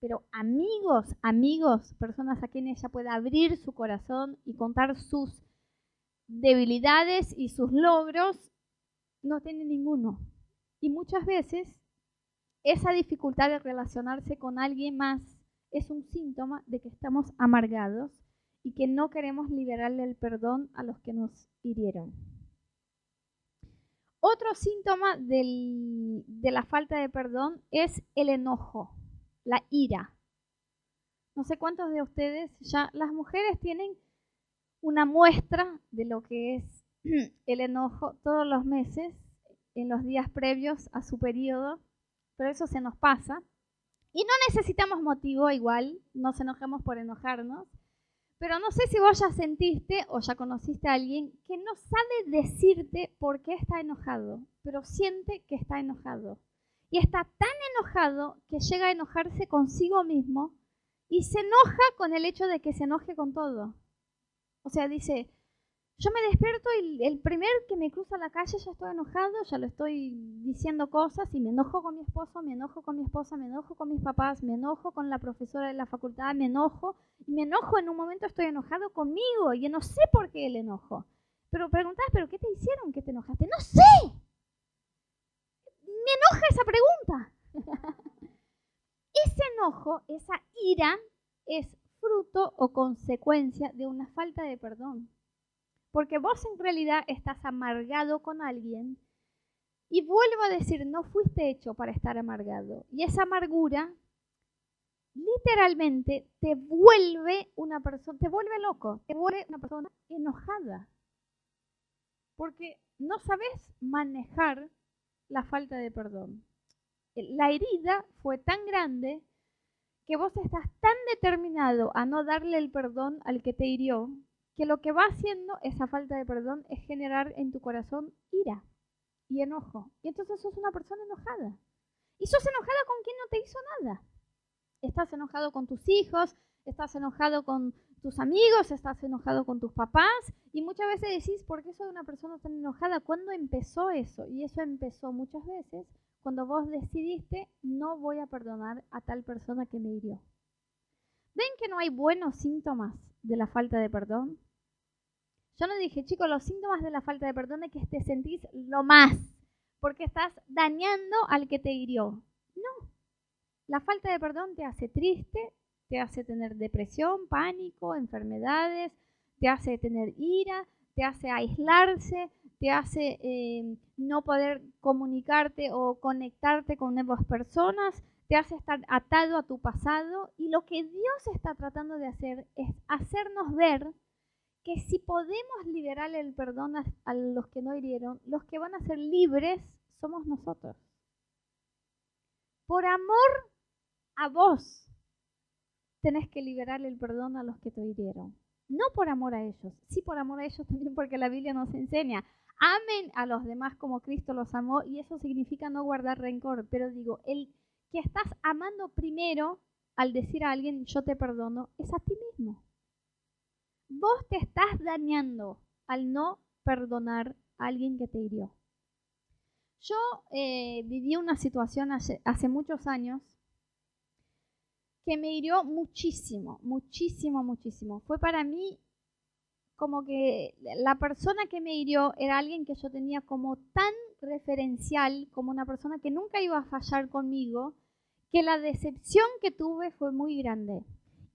pero amigos, amigos, personas a quienes ella pueda abrir su corazón y contar sus debilidades y sus logros, no tiene ninguno. Y muchas veces esa dificultad de relacionarse con alguien más es un síntoma de que estamos amargados y que no queremos liberarle el perdón a los que nos hirieron. Otro síntoma de la falta de perdón es el enojo, la ira. No sé cuántos de ustedes ya, las mujeres tienen una muestra de lo que es el enojo todos los meses, en los días previos a su periodo, pero eso se nos pasa. Y no necesitamos motivo igual, no nos enojemos por enojarnos, pero no sé si vos ya sentiste o ya conociste a alguien que no sabe decirte por qué está enojado, pero siente que está enojado. Y está tan enojado que llega a enojarse consigo mismo y se enoja con el hecho de que se enoje con todo. O sea, dice, yo me despierto y el primer que me cruza la calle ya estoy enojado, ya lo estoy diciendo cosas y me enojo con mi esposo, me enojo con mi esposa, me enojo con mis papás, me enojo con la profesora de la facultad, me enojo y me enojo en un momento estoy enojado conmigo y no sé por qué el enojo. Pero preguntas, ¿pero qué te hicieron que te enojaste? No sé. Me enoja esa pregunta. Ese enojo, esa ira, es fruto o consecuencia de una falta de perdón. Porque vos en realidad estás amargado con alguien y vuelvo a decir, no fuiste hecho para estar amargado. Y esa amargura literalmente te vuelve una persona, te vuelve loco, te vuelve una persona enojada. Porque no sabes manejar la falta de perdón. La herida fue tan grande que vos estás tan determinado a no darle el perdón al que te hirió que lo que va haciendo esa falta de perdón es generar en tu corazón ira y enojo. Y entonces sos una persona enojada. Y sos enojada con quien no te hizo nada. Estás enojado con tus hijos, estás enojado con tus amigos, estás enojado con tus papás y muchas veces decís, ¿por qué soy una persona tan enojada? ¿Cuándo empezó eso? Y eso empezó muchas veces cuando vos decidiste, no voy a perdonar a tal persona que me hirió. ¿Ven que no hay buenos síntomas de la falta de perdón? Yo no dije, chicos, los síntomas de la falta de perdón es que te sentís lo más, porque estás dañando al que te hirió. No. La falta de perdón te hace triste, te hace tener depresión, pánico, enfermedades, te hace tener ira, te hace aislarse, te hace eh, no poder comunicarte o conectarte con nuevas personas, te hace estar atado a tu pasado y lo que Dios está tratando de hacer es hacernos ver que si podemos liberar el perdón a, los que no hirieron, los que van a ser libres somos nosotros. Por amor a vos, tenés que liberar el perdón a los que te hirieron. No por amor a ellos, sí por amor a ellos también porque la Biblia nos enseña. Amen a los demás como Cristo los amó y eso significa no guardar rencor. Pero digo, el que estás amando primero al decir a alguien yo te perdono es a ti mismo vos te estás dañando al no perdonar a alguien que te hirió. Yo eh, viví una situación hace, hace muchos años que me hirió muchísimo, muchísimo, muchísimo. Fue para mí como que la persona que me hirió era alguien que yo tenía como tan referencial, como una persona que nunca iba a fallar conmigo, que la decepción que tuve fue muy grande.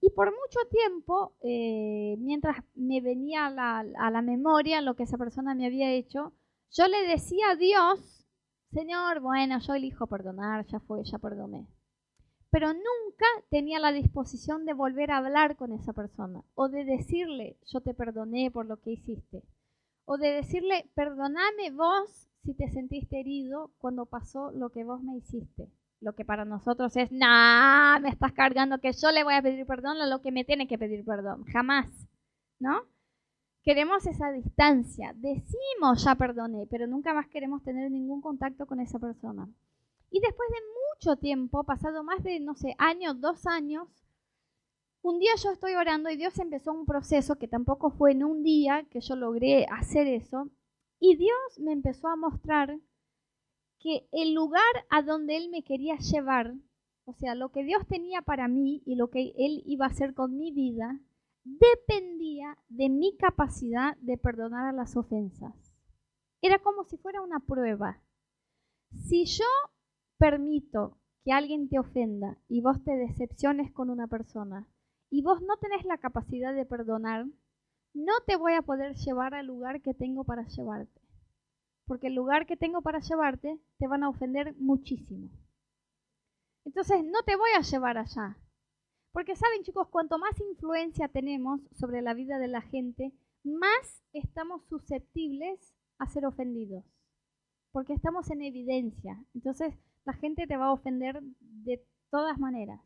Y por mucho tiempo, eh, mientras me venía a la, a la memoria lo que esa persona me había hecho, yo le decía a Dios, Señor, bueno, yo elijo perdonar, ya fue, ya perdoné. Pero nunca tenía la disposición de volver a hablar con esa persona o de decirle, yo te perdoné por lo que hiciste. O de decirle, perdoname vos si te sentiste herido cuando pasó lo que vos me hiciste. Lo que para nosotros es, nah, me estás cargando que yo le voy a pedir perdón a lo que me tiene que pedir perdón. Jamás, ¿no? Queremos esa distancia. Decimos, ya perdoné, pero nunca más queremos tener ningún contacto con esa persona. Y después de mucho tiempo, pasado más de, no sé, años, dos años, un día yo estoy orando y Dios empezó un proceso que tampoco fue en un día que yo logré hacer eso. Y Dios me empezó a mostrar que el lugar a donde Él me quería llevar, o sea, lo que Dios tenía para mí y lo que Él iba a hacer con mi vida, dependía de mi capacidad de perdonar a las ofensas. Era como si fuera una prueba. Si yo permito que alguien te ofenda y vos te decepciones con una persona y vos no tenés la capacidad de perdonar, no te voy a poder llevar al lugar que tengo para llevarte porque el lugar que tengo para llevarte te van a ofender muchísimo. Entonces no te voy a llevar allá. Porque saben chicos, cuanto más influencia tenemos sobre la vida de la gente, más estamos susceptibles a ser ofendidos. Porque estamos en evidencia. Entonces la gente te va a ofender de todas maneras.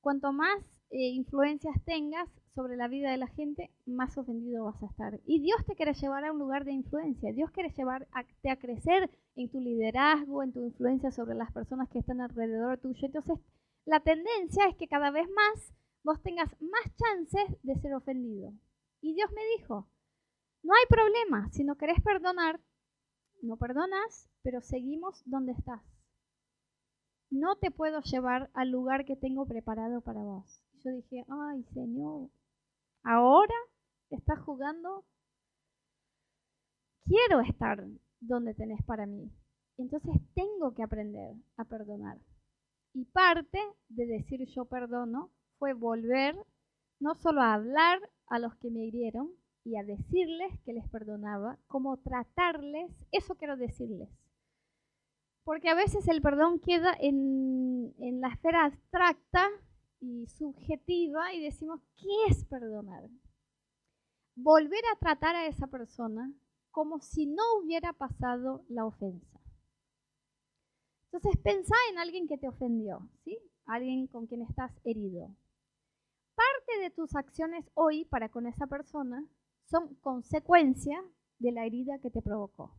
Cuanto más eh, influencias tengas, sobre la vida de la gente, más ofendido vas a estar. Y Dios te quiere llevar a un lugar de influencia. Dios quiere llevarte a crecer en tu liderazgo, en tu influencia sobre las personas que están alrededor tuyo. Entonces, la tendencia es que cada vez más vos tengas más chances de ser ofendido. Y Dios me dijo, no hay problema, si no querés perdonar, no perdonas, pero seguimos donde estás. No te puedo llevar al lugar que tengo preparado para vos. Dije, ay Señor, ahora estás jugando, quiero estar donde tenés para mí. Entonces tengo que aprender a perdonar. Y parte de decir yo perdono fue volver no solo a hablar a los que me hirieron y a decirles que les perdonaba, como tratarles, eso quiero decirles. Porque a veces el perdón queda en, en la esfera abstracta y subjetiva y decimos, ¿qué es perdonar? Volver a tratar a esa persona como si no hubiera pasado la ofensa. Entonces pensá en alguien que te ofendió, ¿sí? Alguien con quien estás herido. Parte de tus acciones hoy para con esa persona son consecuencia de la herida que te provocó.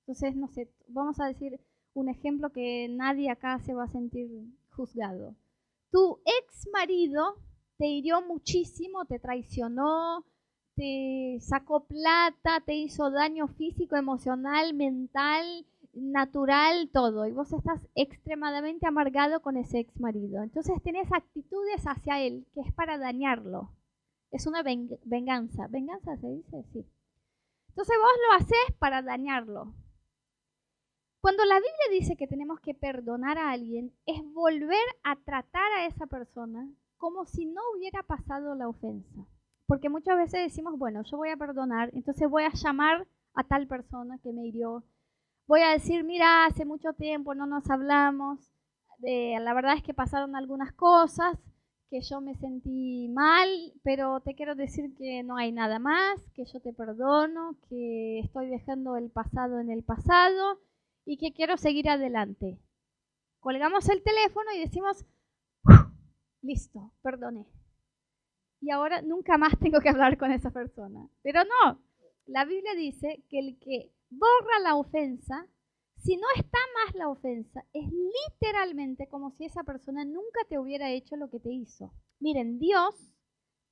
Entonces, no sé, vamos a decir un ejemplo que nadie acá se va a sentir juzgado tu ex marido te hirió muchísimo, te traicionó, te sacó plata, te hizo daño físico, emocional, mental, natural, todo. Y vos estás extremadamente amargado con ese ex marido. Entonces tenés actitudes hacia él que es para dañarlo. Es una venganza. ¿Venganza se dice? Sí. Entonces vos lo haces para dañarlo. Cuando la Biblia dice que tenemos que perdonar a alguien, es volver a tratar a esa persona como si no hubiera pasado la ofensa. Porque muchas veces decimos, bueno, yo voy a perdonar, entonces voy a llamar a tal persona que me hirió. Voy a decir, mira, hace mucho tiempo no nos hablamos. la verdad es que pasaron algunas cosas que yo me sentí mal, pero te quiero decir que no hay nada más, que yo te perdono, que estoy dejando el pasado en el pasado y que quiero seguir adelante. Colgamos el teléfono y decimos, listo, perdoné. Y ahora nunca más tengo que hablar con esa persona. Pero no, la Biblia dice que el que borra la ofensa, si no está más la ofensa, es literalmente como si esa persona nunca te hubiera hecho lo que te hizo. Miren, Dios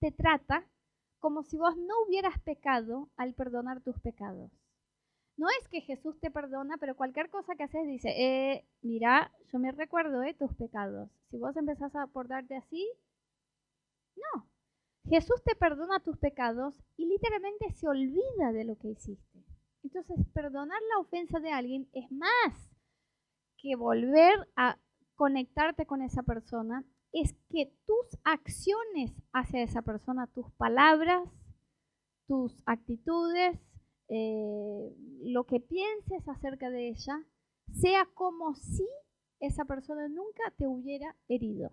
te trata como si vos no hubieras pecado al perdonar tus pecados. No es que Jesús te perdona, pero cualquier cosa que haces dice, eh, mira, yo me recuerdo de tus pecados. Si vos empezás a portarte así, no. Jesús te perdona tus pecados y literalmente se olvida de lo que hiciste. Entonces, perdonar la ofensa de alguien es más que volver a conectarte con esa persona, es que tus acciones hacia esa persona, tus palabras, tus actitudes, eh, lo que pienses acerca de ella, sea como si esa persona nunca te hubiera herido.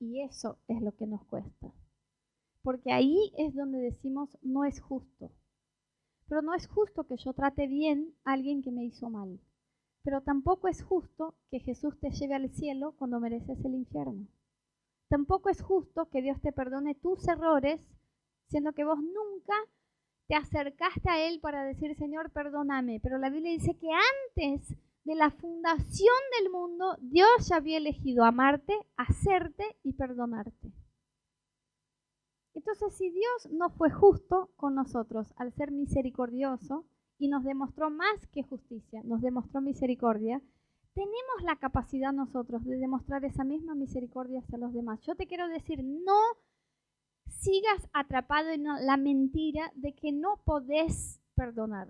Y eso es lo que nos cuesta. Porque ahí es donde decimos no es justo. Pero no es justo que yo trate bien a alguien que me hizo mal. Pero tampoco es justo que Jesús te lleve al cielo cuando mereces el infierno. Tampoco es justo que Dios te perdone tus errores, siendo que vos nunca te acercaste a Él para decir, Señor, perdóname. Pero la Biblia dice que antes de la fundación del mundo, Dios ya había elegido amarte, hacerte y perdonarte. Entonces, si Dios no fue justo con nosotros al ser misericordioso y nos demostró más que justicia, nos demostró misericordia, tenemos la capacidad nosotros de demostrar esa misma misericordia hacia los demás. Yo te quiero decir, no sigas atrapado en la mentira de que no podés perdonar.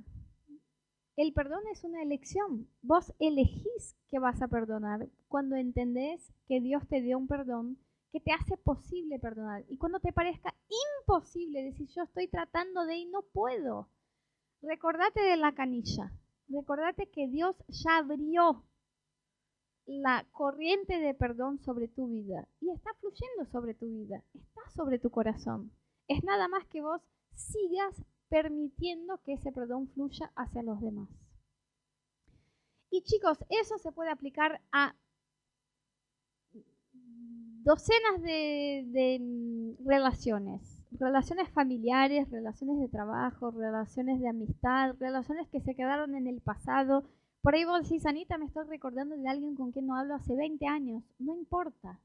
El perdón es una elección. Vos elegís que vas a perdonar cuando entendés que Dios te dio un perdón que te hace posible perdonar. Y cuando te parezca imposible decir yo estoy tratando de y no puedo, recordate de la canilla. Recordate que Dios ya abrió la corriente de perdón sobre tu vida y está fluyendo sobre tu vida, está sobre tu corazón. Es nada más que vos sigas permitiendo que ese perdón fluya hacia los demás. Y chicos, eso se puede aplicar a docenas de, relaciones, relaciones familiares, relaciones de trabajo, relaciones de amistad, relaciones que se quedaron en el pasado. Por ahí vos decís, Anita, me estoy recordando de alguien con quien no hablo hace 20 años. No importa.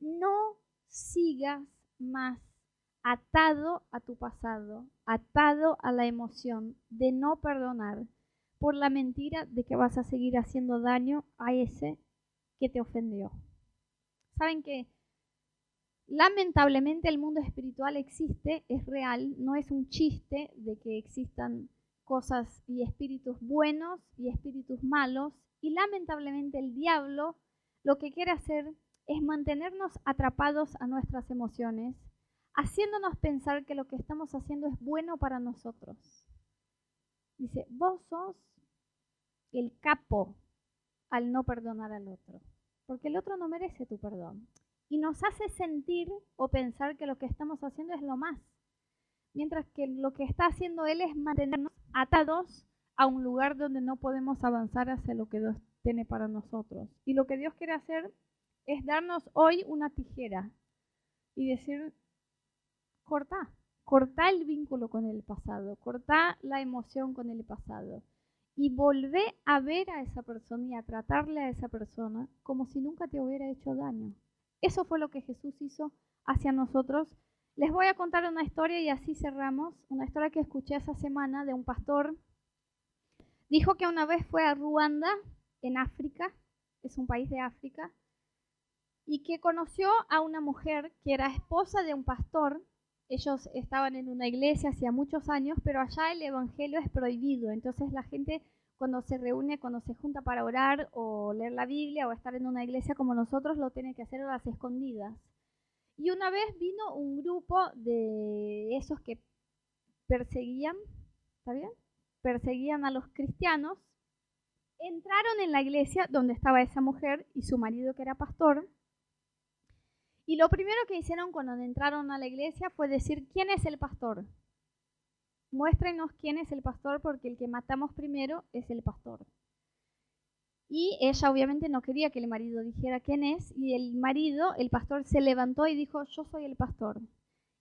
No sigas más atado a tu pasado, atado a la emoción de no perdonar por la mentira de que vas a seguir haciendo daño a ese que te ofendió. Saben que lamentablemente el mundo espiritual existe, es real, no es un chiste de que existan cosas y espíritus buenos y espíritus malos. Y lamentablemente el diablo lo que quiere hacer es mantenernos atrapados a nuestras emociones, haciéndonos pensar que lo que estamos haciendo es bueno para nosotros. Dice, vos sos el capo al no perdonar al otro porque el otro no merece tu perdón. Y nos hace sentir o pensar que lo que estamos haciendo es lo más, mientras que lo que está haciendo Él es mantenernos atados a un lugar donde no podemos avanzar hacia lo que Dios tiene para nosotros. Y lo que Dios quiere hacer es darnos hoy una tijera y decir, corta, corta el vínculo con el pasado, corta la emoción con el pasado y volvé a ver a esa persona y a tratarle a esa persona como si nunca te hubiera hecho daño. Eso fue lo que Jesús hizo hacia nosotros. Les voy a contar una historia y así cerramos. Una historia que escuché esa semana de un pastor. Dijo que una vez fue a Ruanda, en África, es un país de África, y que conoció a una mujer que era esposa de un pastor ellos estaban en una iglesia hacía muchos años, pero allá el evangelio es prohibido. Entonces la gente cuando se reúne, cuando se junta para orar o leer la Biblia o estar en una iglesia como nosotros, lo tiene que hacer a las escondidas. Y una vez vino un grupo de esos que perseguían, ¿está bien? Perseguían a los cristianos. Entraron en la iglesia donde estaba esa mujer y su marido que era pastor y lo primero que hicieron cuando entraron a la iglesia fue decir, ¿quién es el pastor? Muéstrenos quién es el pastor porque el que matamos primero es el pastor. Y ella obviamente no quería que el marido dijera quién es y el marido, el pastor, se levantó y dijo, yo soy el pastor.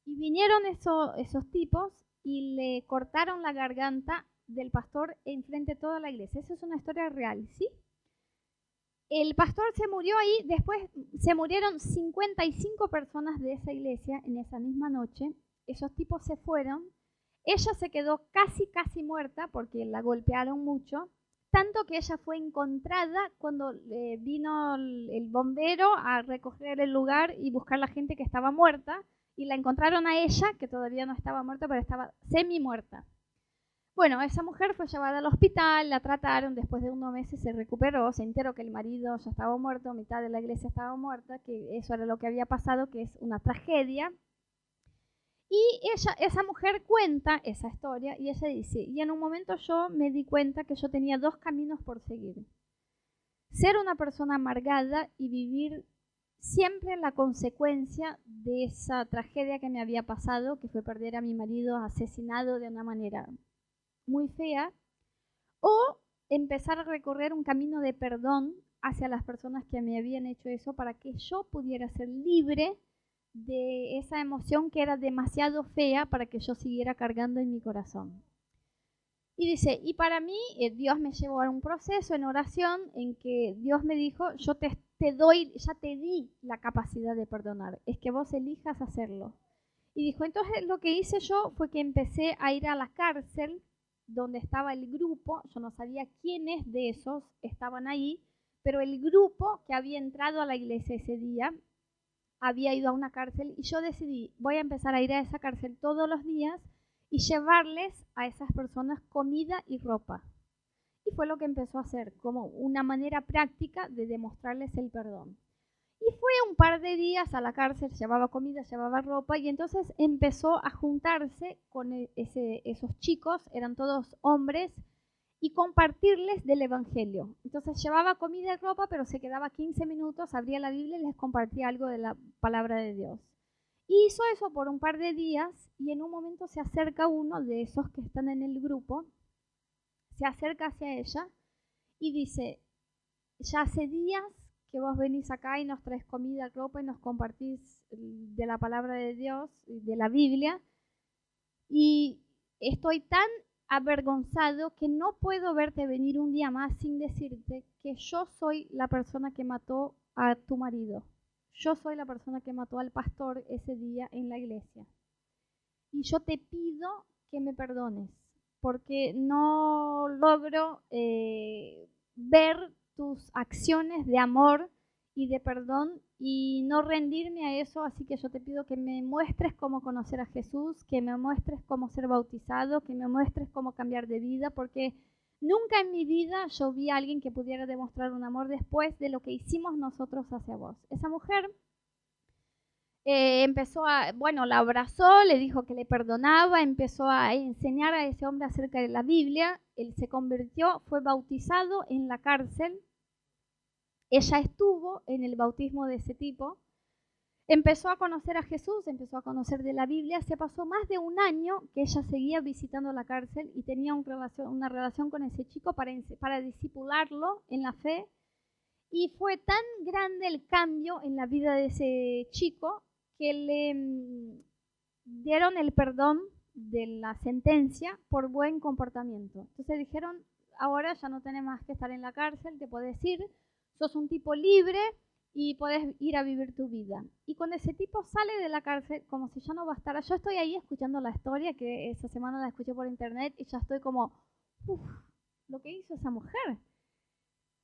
Y vinieron esos tipos y le cortaron la garganta del pastor enfrente de toda la iglesia. Esa es una historia real, ¿sí? el pastor se murió ahí, después se murieron 55 personas de esa iglesia en esa misma noche, esos tipos se fueron, ella se quedó casi, casi muerta porque la golpearon mucho, tanto que ella fue encontrada cuando eh, vino el, bombero a recoger el lugar y buscar la gente que estaba muerta, y la encontraron a ella, que todavía no estaba muerta, pero estaba semi muerta. Bueno, esa mujer fue llevada al hospital, la trataron, después de unos meses se recuperó, se enteró que el marido ya estaba muerto, mitad de la iglesia estaba muerta, que eso era lo que había pasado, que es una tragedia. Y ella, esa mujer cuenta esa historia y ella dice, y en un momento yo me di cuenta que yo tenía dos caminos por seguir. Ser una persona amargada y vivir siempre la consecuencia de esa tragedia que me había pasado, que fue perder a mi marido asesinado de una manera muy fea, o empezar a recorrer un camino de perdón hacia las personas que me habían hecho eso para que yo pudiera ser libre de esa emoción que era demasiado fea para que yo siguiera cargando en mi corazón. Y dice, y para mí eh, Dios me llevó a un proceso en oración en que Dios me dijo, yo te, te doy, ya te di la capacidad de perdonar, es que vos elijas hacerlo. Y dijo, entonces lo que hice yo fue que empecé a ir a la cárcel donde estaba el grupo, yo no sabía quiénes de esos estaban ahí, pero el grupo que había entrado a la iglesia ese día había ido a una cárcel y yo decidí, voy a empezar a ir a esa cárcel todos los días y llevarles a esas personas comida y ropa. Y fue lo que empezó a hacer, como una manera práctica de demostrarles el perdón. Y fue un par de días a la cárcel, llevaba comida, llevaba ropa y entonces empezó a juntarse con e-, esos chicos, eran todos hombres, y compartirles del Evangelio. Entonces llevaba comida y ropa, pero se quedaba 15 minutos, abría la Biblia y les compartía algo de la palabra de Dios. Y hizo eso por un par de días y en un momento se acerca uno de esos que están en el grupo, se acerca hacia ella y dice, ya hace días que vos venís acá y nos traes comida, ropa y nos compartís de la palabra de Dios, de la Biblia. Y estoy tan avergonzado que no puedo verte venir un día más sin decirte que yo soy la persona que mató a tu marido. Yo soy la persona que mató al pastor ese día en la iglesia. Y yo te pido que me perdones, porque no logro eh, ver tus acciones de amor y de perdón y no rendirme a eso, así que yo te pido que me muestres cómo conocer a Jesús, que me muestres cómo ser bautizado, que me muestres cómo cambiar de vida, porque nunca en mi vida yo vi a alguien que pudiera demostrar un amor después de lo que hicimos nosotros hacia vos. Esa mujer eh, empezó a, bueno, la abrazó, le dijo que le perdonaba, empezó a enseñar a ese hombre acerca de la Biblia, él se convirtió, fue bautizado en la cárcel, ella estuvo en el bautismo de ese tipo, empezó a conocer a Jesús, empezó a conocer de la Biblia, se pasó más de un año que ella seguía visitando la cárcel y tenía una relación con ese chico para, para disipularlo en la fe. Y fue tan grande el cambio en la vida de ese chico que le mm, dieron el perdón de la sentencia por buen comportamiento. Entonces dijeron, ahora ya no tenés más que estar en la cárcel, te puedes ir, sos un tipo libre y puedes ir a vivir tu vida. Y cuando ese tipo sale de la cárcel, como si ya no bastara, yo estoy ahí escuchando la historia, que esa semana la escuché por internet y ya estoy como, uff, lo que hizo esa mujer.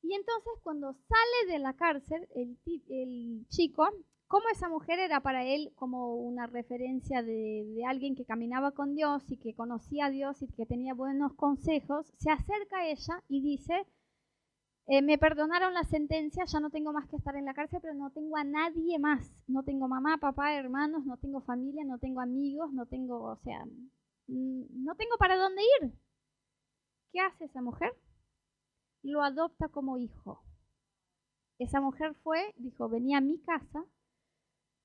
Y entonces cuando sale de la cárcel, el, chico cómo esa mujer era para él como una referencia de, alguien que caminaba con Dios y que conocía a Dios y que tenía buenos consejos, se acerca a ella y dice, eh, me perdonaron la sentencia, ya no tengo más que estar en la cárcel, pero no tengo a nadie más. No tengo mamá, papá, hermanos, no tengo familia, no tengo amigos, no tengo, o sea, no tengo para dónde ir. ¿Qué hace esa mujer? Lo adopta como hijo. Esa mujer fue, dijo, venía a mi casa,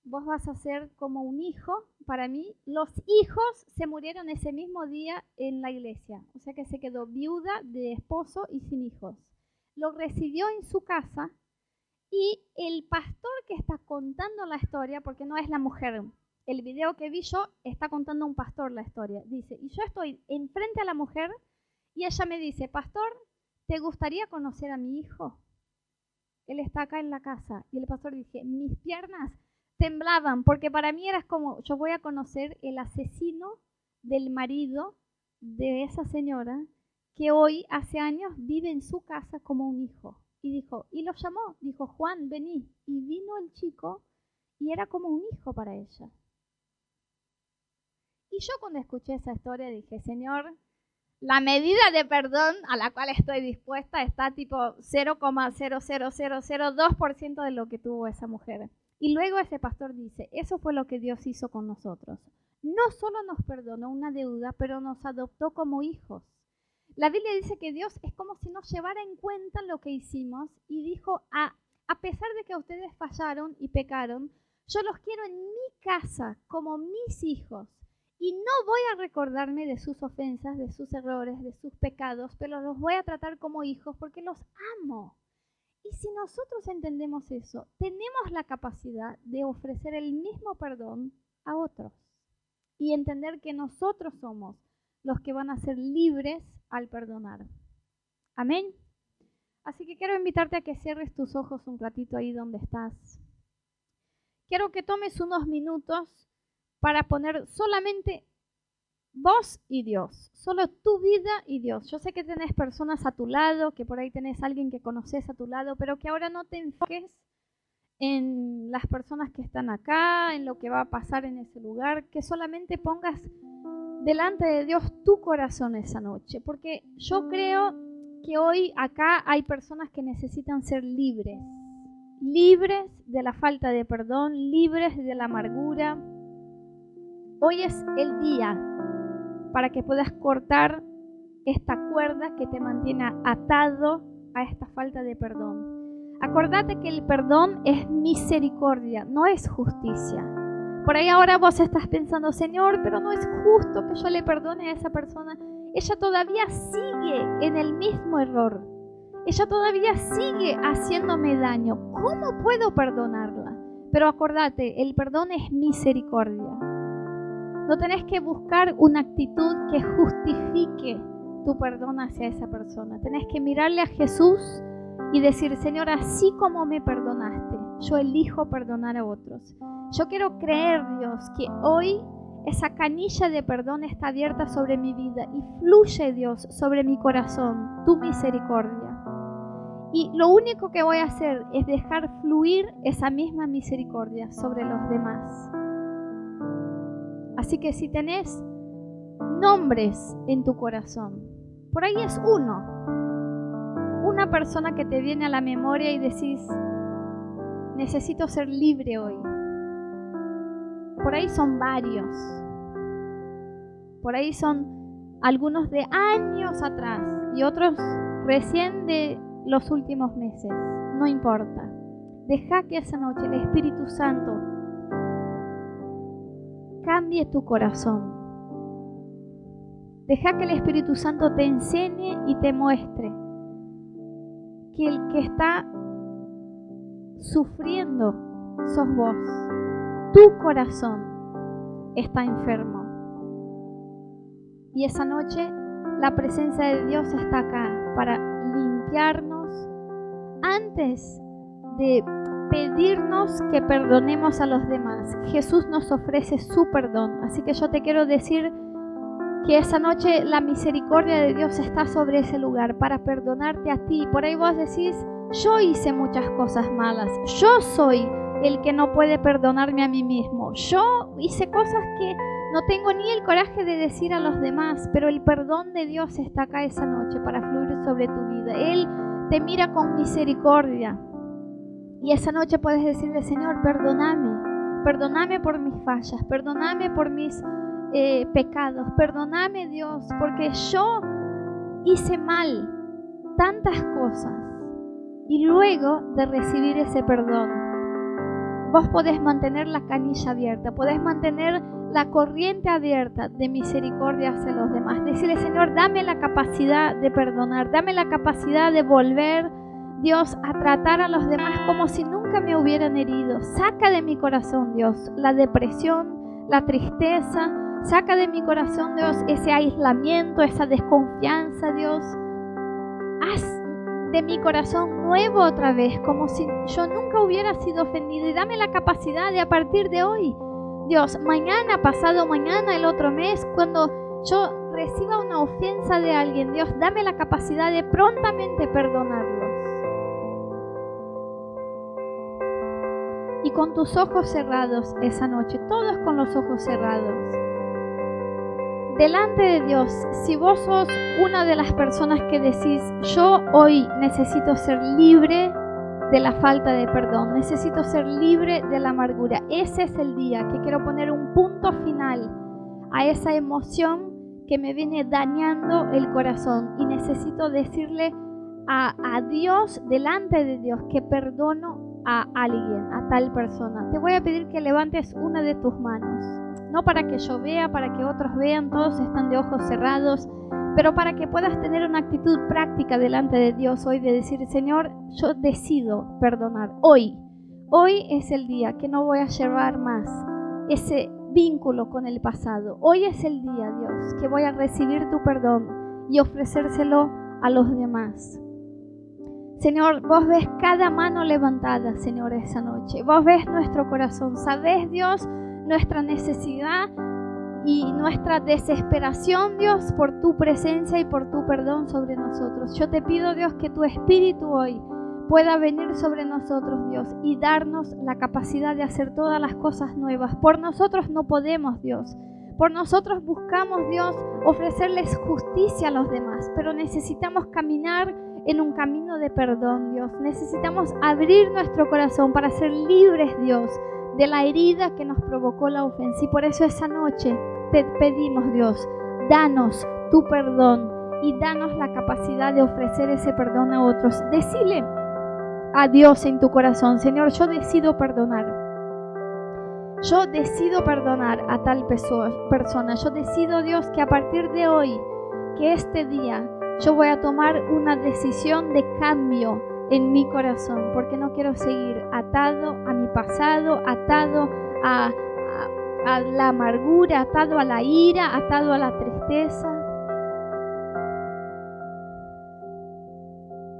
vos vas a ser como un hijo para mí. Los hijos se murieron ese mismo día en la iglesia, o sea que se quedó viuda de esposo y sin hijos. Lo recibió en su casa y el pastor que está contando la historia, porque no es la mujer, el video que vi yo está contando un pastor la historia. Dice, y yo estoy enfrente a la mujer y ella me dice, pastor, ¿te gustaría conocer a mi hijo? Él está acá en la casa. Y el pastor dice, mis piernas temblaban, porque para mí era como, yo voy a conocer el asesino del marido de esa señora que hoy, hace años, vive en su casa como un hijo. Y dijo, y lo llamó, dijo, Juan, vení. Y vino el chico y era como un hijo para ella. Y yo cuando escuché esa historia dije, Señor, la medida de perdón a la cual estoy dispuesta está tipo 0,00002% de lo que tuvo esa mujer. Y luego ese pastor dice, eso fue lo que Dios hizo con nosotros. No solo nos perdonó una deuda, pero nos adoptó como hijos. La Biblia dice que Dios es como si nos llevara en cuenta lo que hicimos y dijo, a, a pesar de que ustedes fallaron y pecaron, yo los quiero en mi casa como mis hijos y no voy a recordarme de sus ofensas, de sus errores, de sus pecados, pero los voy a tratar como hijos porque los amo. Y si nosotros entendemos eso, tenemos la capacidad de ofrecer el mismo perdón a otros y entender que nosotros somos los que van a ser libres al perdonar. Amén. Así que quiero invitarte a que cierres tus ojos un ratito ahí donde estás. Quiero que tomes unos minutos para poner solamente vos y Dios, solo tu vida y Dios. Yo sé que tenés personas a tu lado, que por ahí tenés alguien que conoces a tu lado, pero que ahora no te enfoques en las personas que están acá, en lo que va a pasar en ese lugar, que solamente pongas delante de Dios tu corazón esa noche, porque yo creo que hoy acá hay personas que necesitan ser libres, libres de la falta de perdón, libres de la amargura, Hoy es el día para que puedas cortar esta cuerda que te mantiene atado a esta falta de perdón. Acordate que el perdón es misericordia, no es justicia. Por ahí ahora vos estás pensando, Señor, pero no es justo que yo le perdone a esa persona. Ella todavía sigue en el mismo error. Ella todavía sigue haciéndome daño. ¿Cómo puedo perdonarla? Pero acordate, el perdón es misericordia. No tenés que buscar una actitud que justifique tu perdón hacia esa persona. Tenés que mirarle a Jesús y decir, Señor, así como me perdonaste, yo elijo perdonar a otros. Yo quiero creer, Dios, que hoy esa canilla de perdón está abierta sobre mi vida y fluye, Dios, sobre mi corazón, tu misericordia. Y lo único que voy a hacer es dejar fluir esa misma misericordia sobre los demás. Así que si tenés nombres en tu corazón, por ahí es uno, una persona que te viene a la memoria y decís, necesito ser libre hoy. Por ahí son varios. Por ahí son algunos de años atrás y otros recién de los últimos meses. No importa. Deja que esa noche el Espíritu Santo cambie tu corazón. Deja que el Espíritu Santo te enseñe y te muestre que el que está sufriendo sos vos. Tu corazón está enfermo. Y esa noche la presencia de Dios está acá para limpiarnos antes de pedirnos que perdonemos a los demás. Jesús nos ofrece su perdón. Así que yo te quiero decir que esa noche la misericordia de Dios está sobre ese lugar para perdonarte a ti. Por ahí vos decís, yo hice muchas cosas malas. Yo soy el que no puede perdonarme a mí mismo. Yo hice cosas que no tengo ni el coraje de decir a los demás, pero el perdón de Dios está acá esa noche para fluir sobre tu vida. Él te mira con misericordia. Y esa noche puedes decirle, Señor, perdóname, perdóname por mis fallas, perdóname por mis eh, pecados, perdóname Dios, porque yo hice mal tantas cosas. Y luego de recibir ese perdón, vos podés mantener la canilla abierta, podés mantener la corriente abierta de misericordia hacia los demás. Decirle, Señor, dame la capacidad de perdonar, dame la capacidad de volver Dios, a tratar a los demás como si nunca me hubieran herido. Saca de mi corazón, Dios, la depresión, la tristeza. Saca de mi corazón, Dios, ese aislamiento, esa desconfianza, Dios. Haz de mi corazón nuevo otra vez, como si yo nunca hubiera sido ofendido. Y dame la capacidad de a partir de hoy, Dios, mañana, pasado mañana, el otro mes, cuando yo reciba una ofensa de alguien, Dios, dame la capacidad de prontamente perdonarlos. y con tus ojos cerrados esa noche, todos con los ojos cerrados. Delante de Dios, si vos sos una de las personas que decís, yo hoy necesito ser libre de la falta de perdón, necesito ser libre de la amargura, ese es el día que quiero poner un punto final a esa emoción que me viene dañando el corazón y necesito decirle a, a Dios, delante de Dios, que perdono a alguien, a tal persona. Te voy a pedir que levantes una de tus manos no para que yo vea, para que otros vean, todos están de ojos cerrados, pero para que puedas tener una actitud práctica delante de Dios hoy de decir, Señor, yo decido perdonar hoy. Hoy es el día que no voy a llevar más ese vínculo con el pasado. Hoy es el día, Dios, que voy a recibir tu perdón y ofrecérselo a los demás. Señor, vos ves cada mano levantada, Señor, esa noche. Vos ves nuestro corazón. Sabes, Dios, nuestra necesidad y nuestra desesperación, Dios, por tu presencia y por tu perdón sobre nosotros. Yo te pido, Dios, que tu Espíritu hoy pueda venir sobre nosotros, Dios, y darnos la capacidad de hacer todas las cosas nuevas. Por nosotros no podemos, Dios. Por nosotros buscamos, Dios, ofrecerles justicia a los demás, pero necesitamos caminar en un camino de perdón, Dios. Necesitamos abrir nuestro corazón para ser libres, Dios, de la herida que nos provocó la ofensa. Y por eso esa noche te pedimos, Dios, danos tu perdón y danos la capacidad de ofrecer ese perdón a otros. Decile a Dios en tu corazón, Señor, yo decido perdonar. Yo decido perdonar a tal persona. Yo decido, Dios, que a partir de hoy, que este día, yo voy a tomar una decisión de cambio en mi corazón, porque no quiero seguir atado a mi pasado, atado a, la amargura, atado a la ira, atado a la tristeza.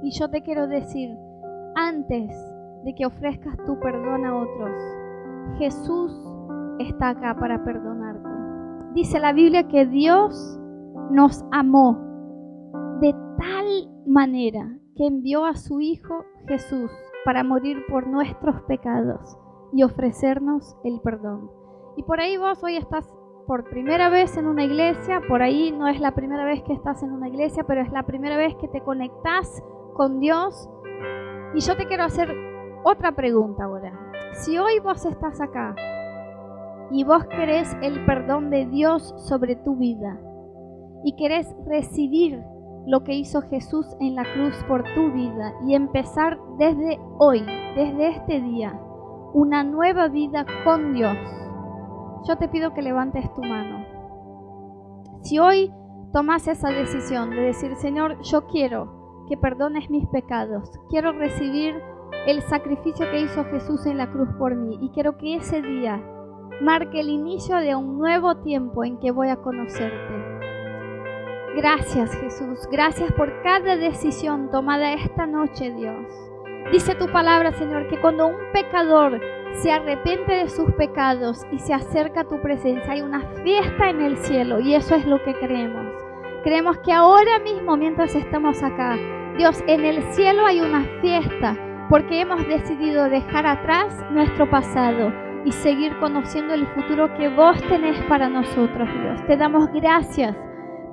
Y yo te quiero decir, antes de que ofrezcas tu perdón a otros, Jesús está acá para perdonarte. Dice la Biblia que Dios nos amó de tal manera que envió a su Hijo Jesús para morir por nuestros pecados y ofrecernos el perdón. Y por ahí vos hoy estás por primera vez en una iglesia, por ahí no es la primera vez que estás en una iglesia, pero es la primera vez que te conectás con Dios. Y yo te quiero hacer otra pregunta ahora. Si hoy vos estás acá y vos querés el perdón de Dios sobre tu vida y querés recibir lo que hizo Jesús en la cruz por tu vida y empezar desde hoy, desde este día, una nueva vida con Dios. Yo te pido que levantes tu mano. Si hoy tomas esa decisión de decir, Señor, yo quiero que perdones mis pecados, quiero recibir el sacrificio que hizo Jesús en la cruz por mí y quiero que ese día marque el inicio de un nuevo tiempo en que voy a conocerte Gracias Jesús, gracias por cada decisión tomada esta noche, Dios. Dice tu palabra, Señor, que cuando un pecador se arrepiente de sus pecados y se acerca a tu presencia, hay una fiesta en el cielo y eso es lo que creemos. Creemos que ahora mismo, mientras estamos acá, Dios, en el cielo hay una fiesta porque hemos decidido dejar atrás nuestro pasado y seguir conociendo el futuro que vos tenés para nosotros, Dios. Te damos gracias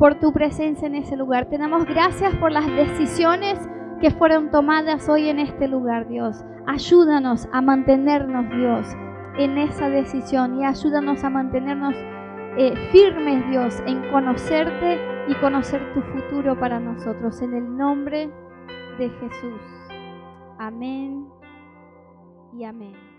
por tu presencia en ese lugar. Te damos gracias por las decisiones que fueron tomadas hoy en este lugar, Dios. Ayúdanos a mantenernos, Dios, en esa decisión y ayúdanos a mantenernos eh, firmes, Dios, en conocerte y conocer tu futuro para nosotros. En el nombre de Jesús. Amén y amén.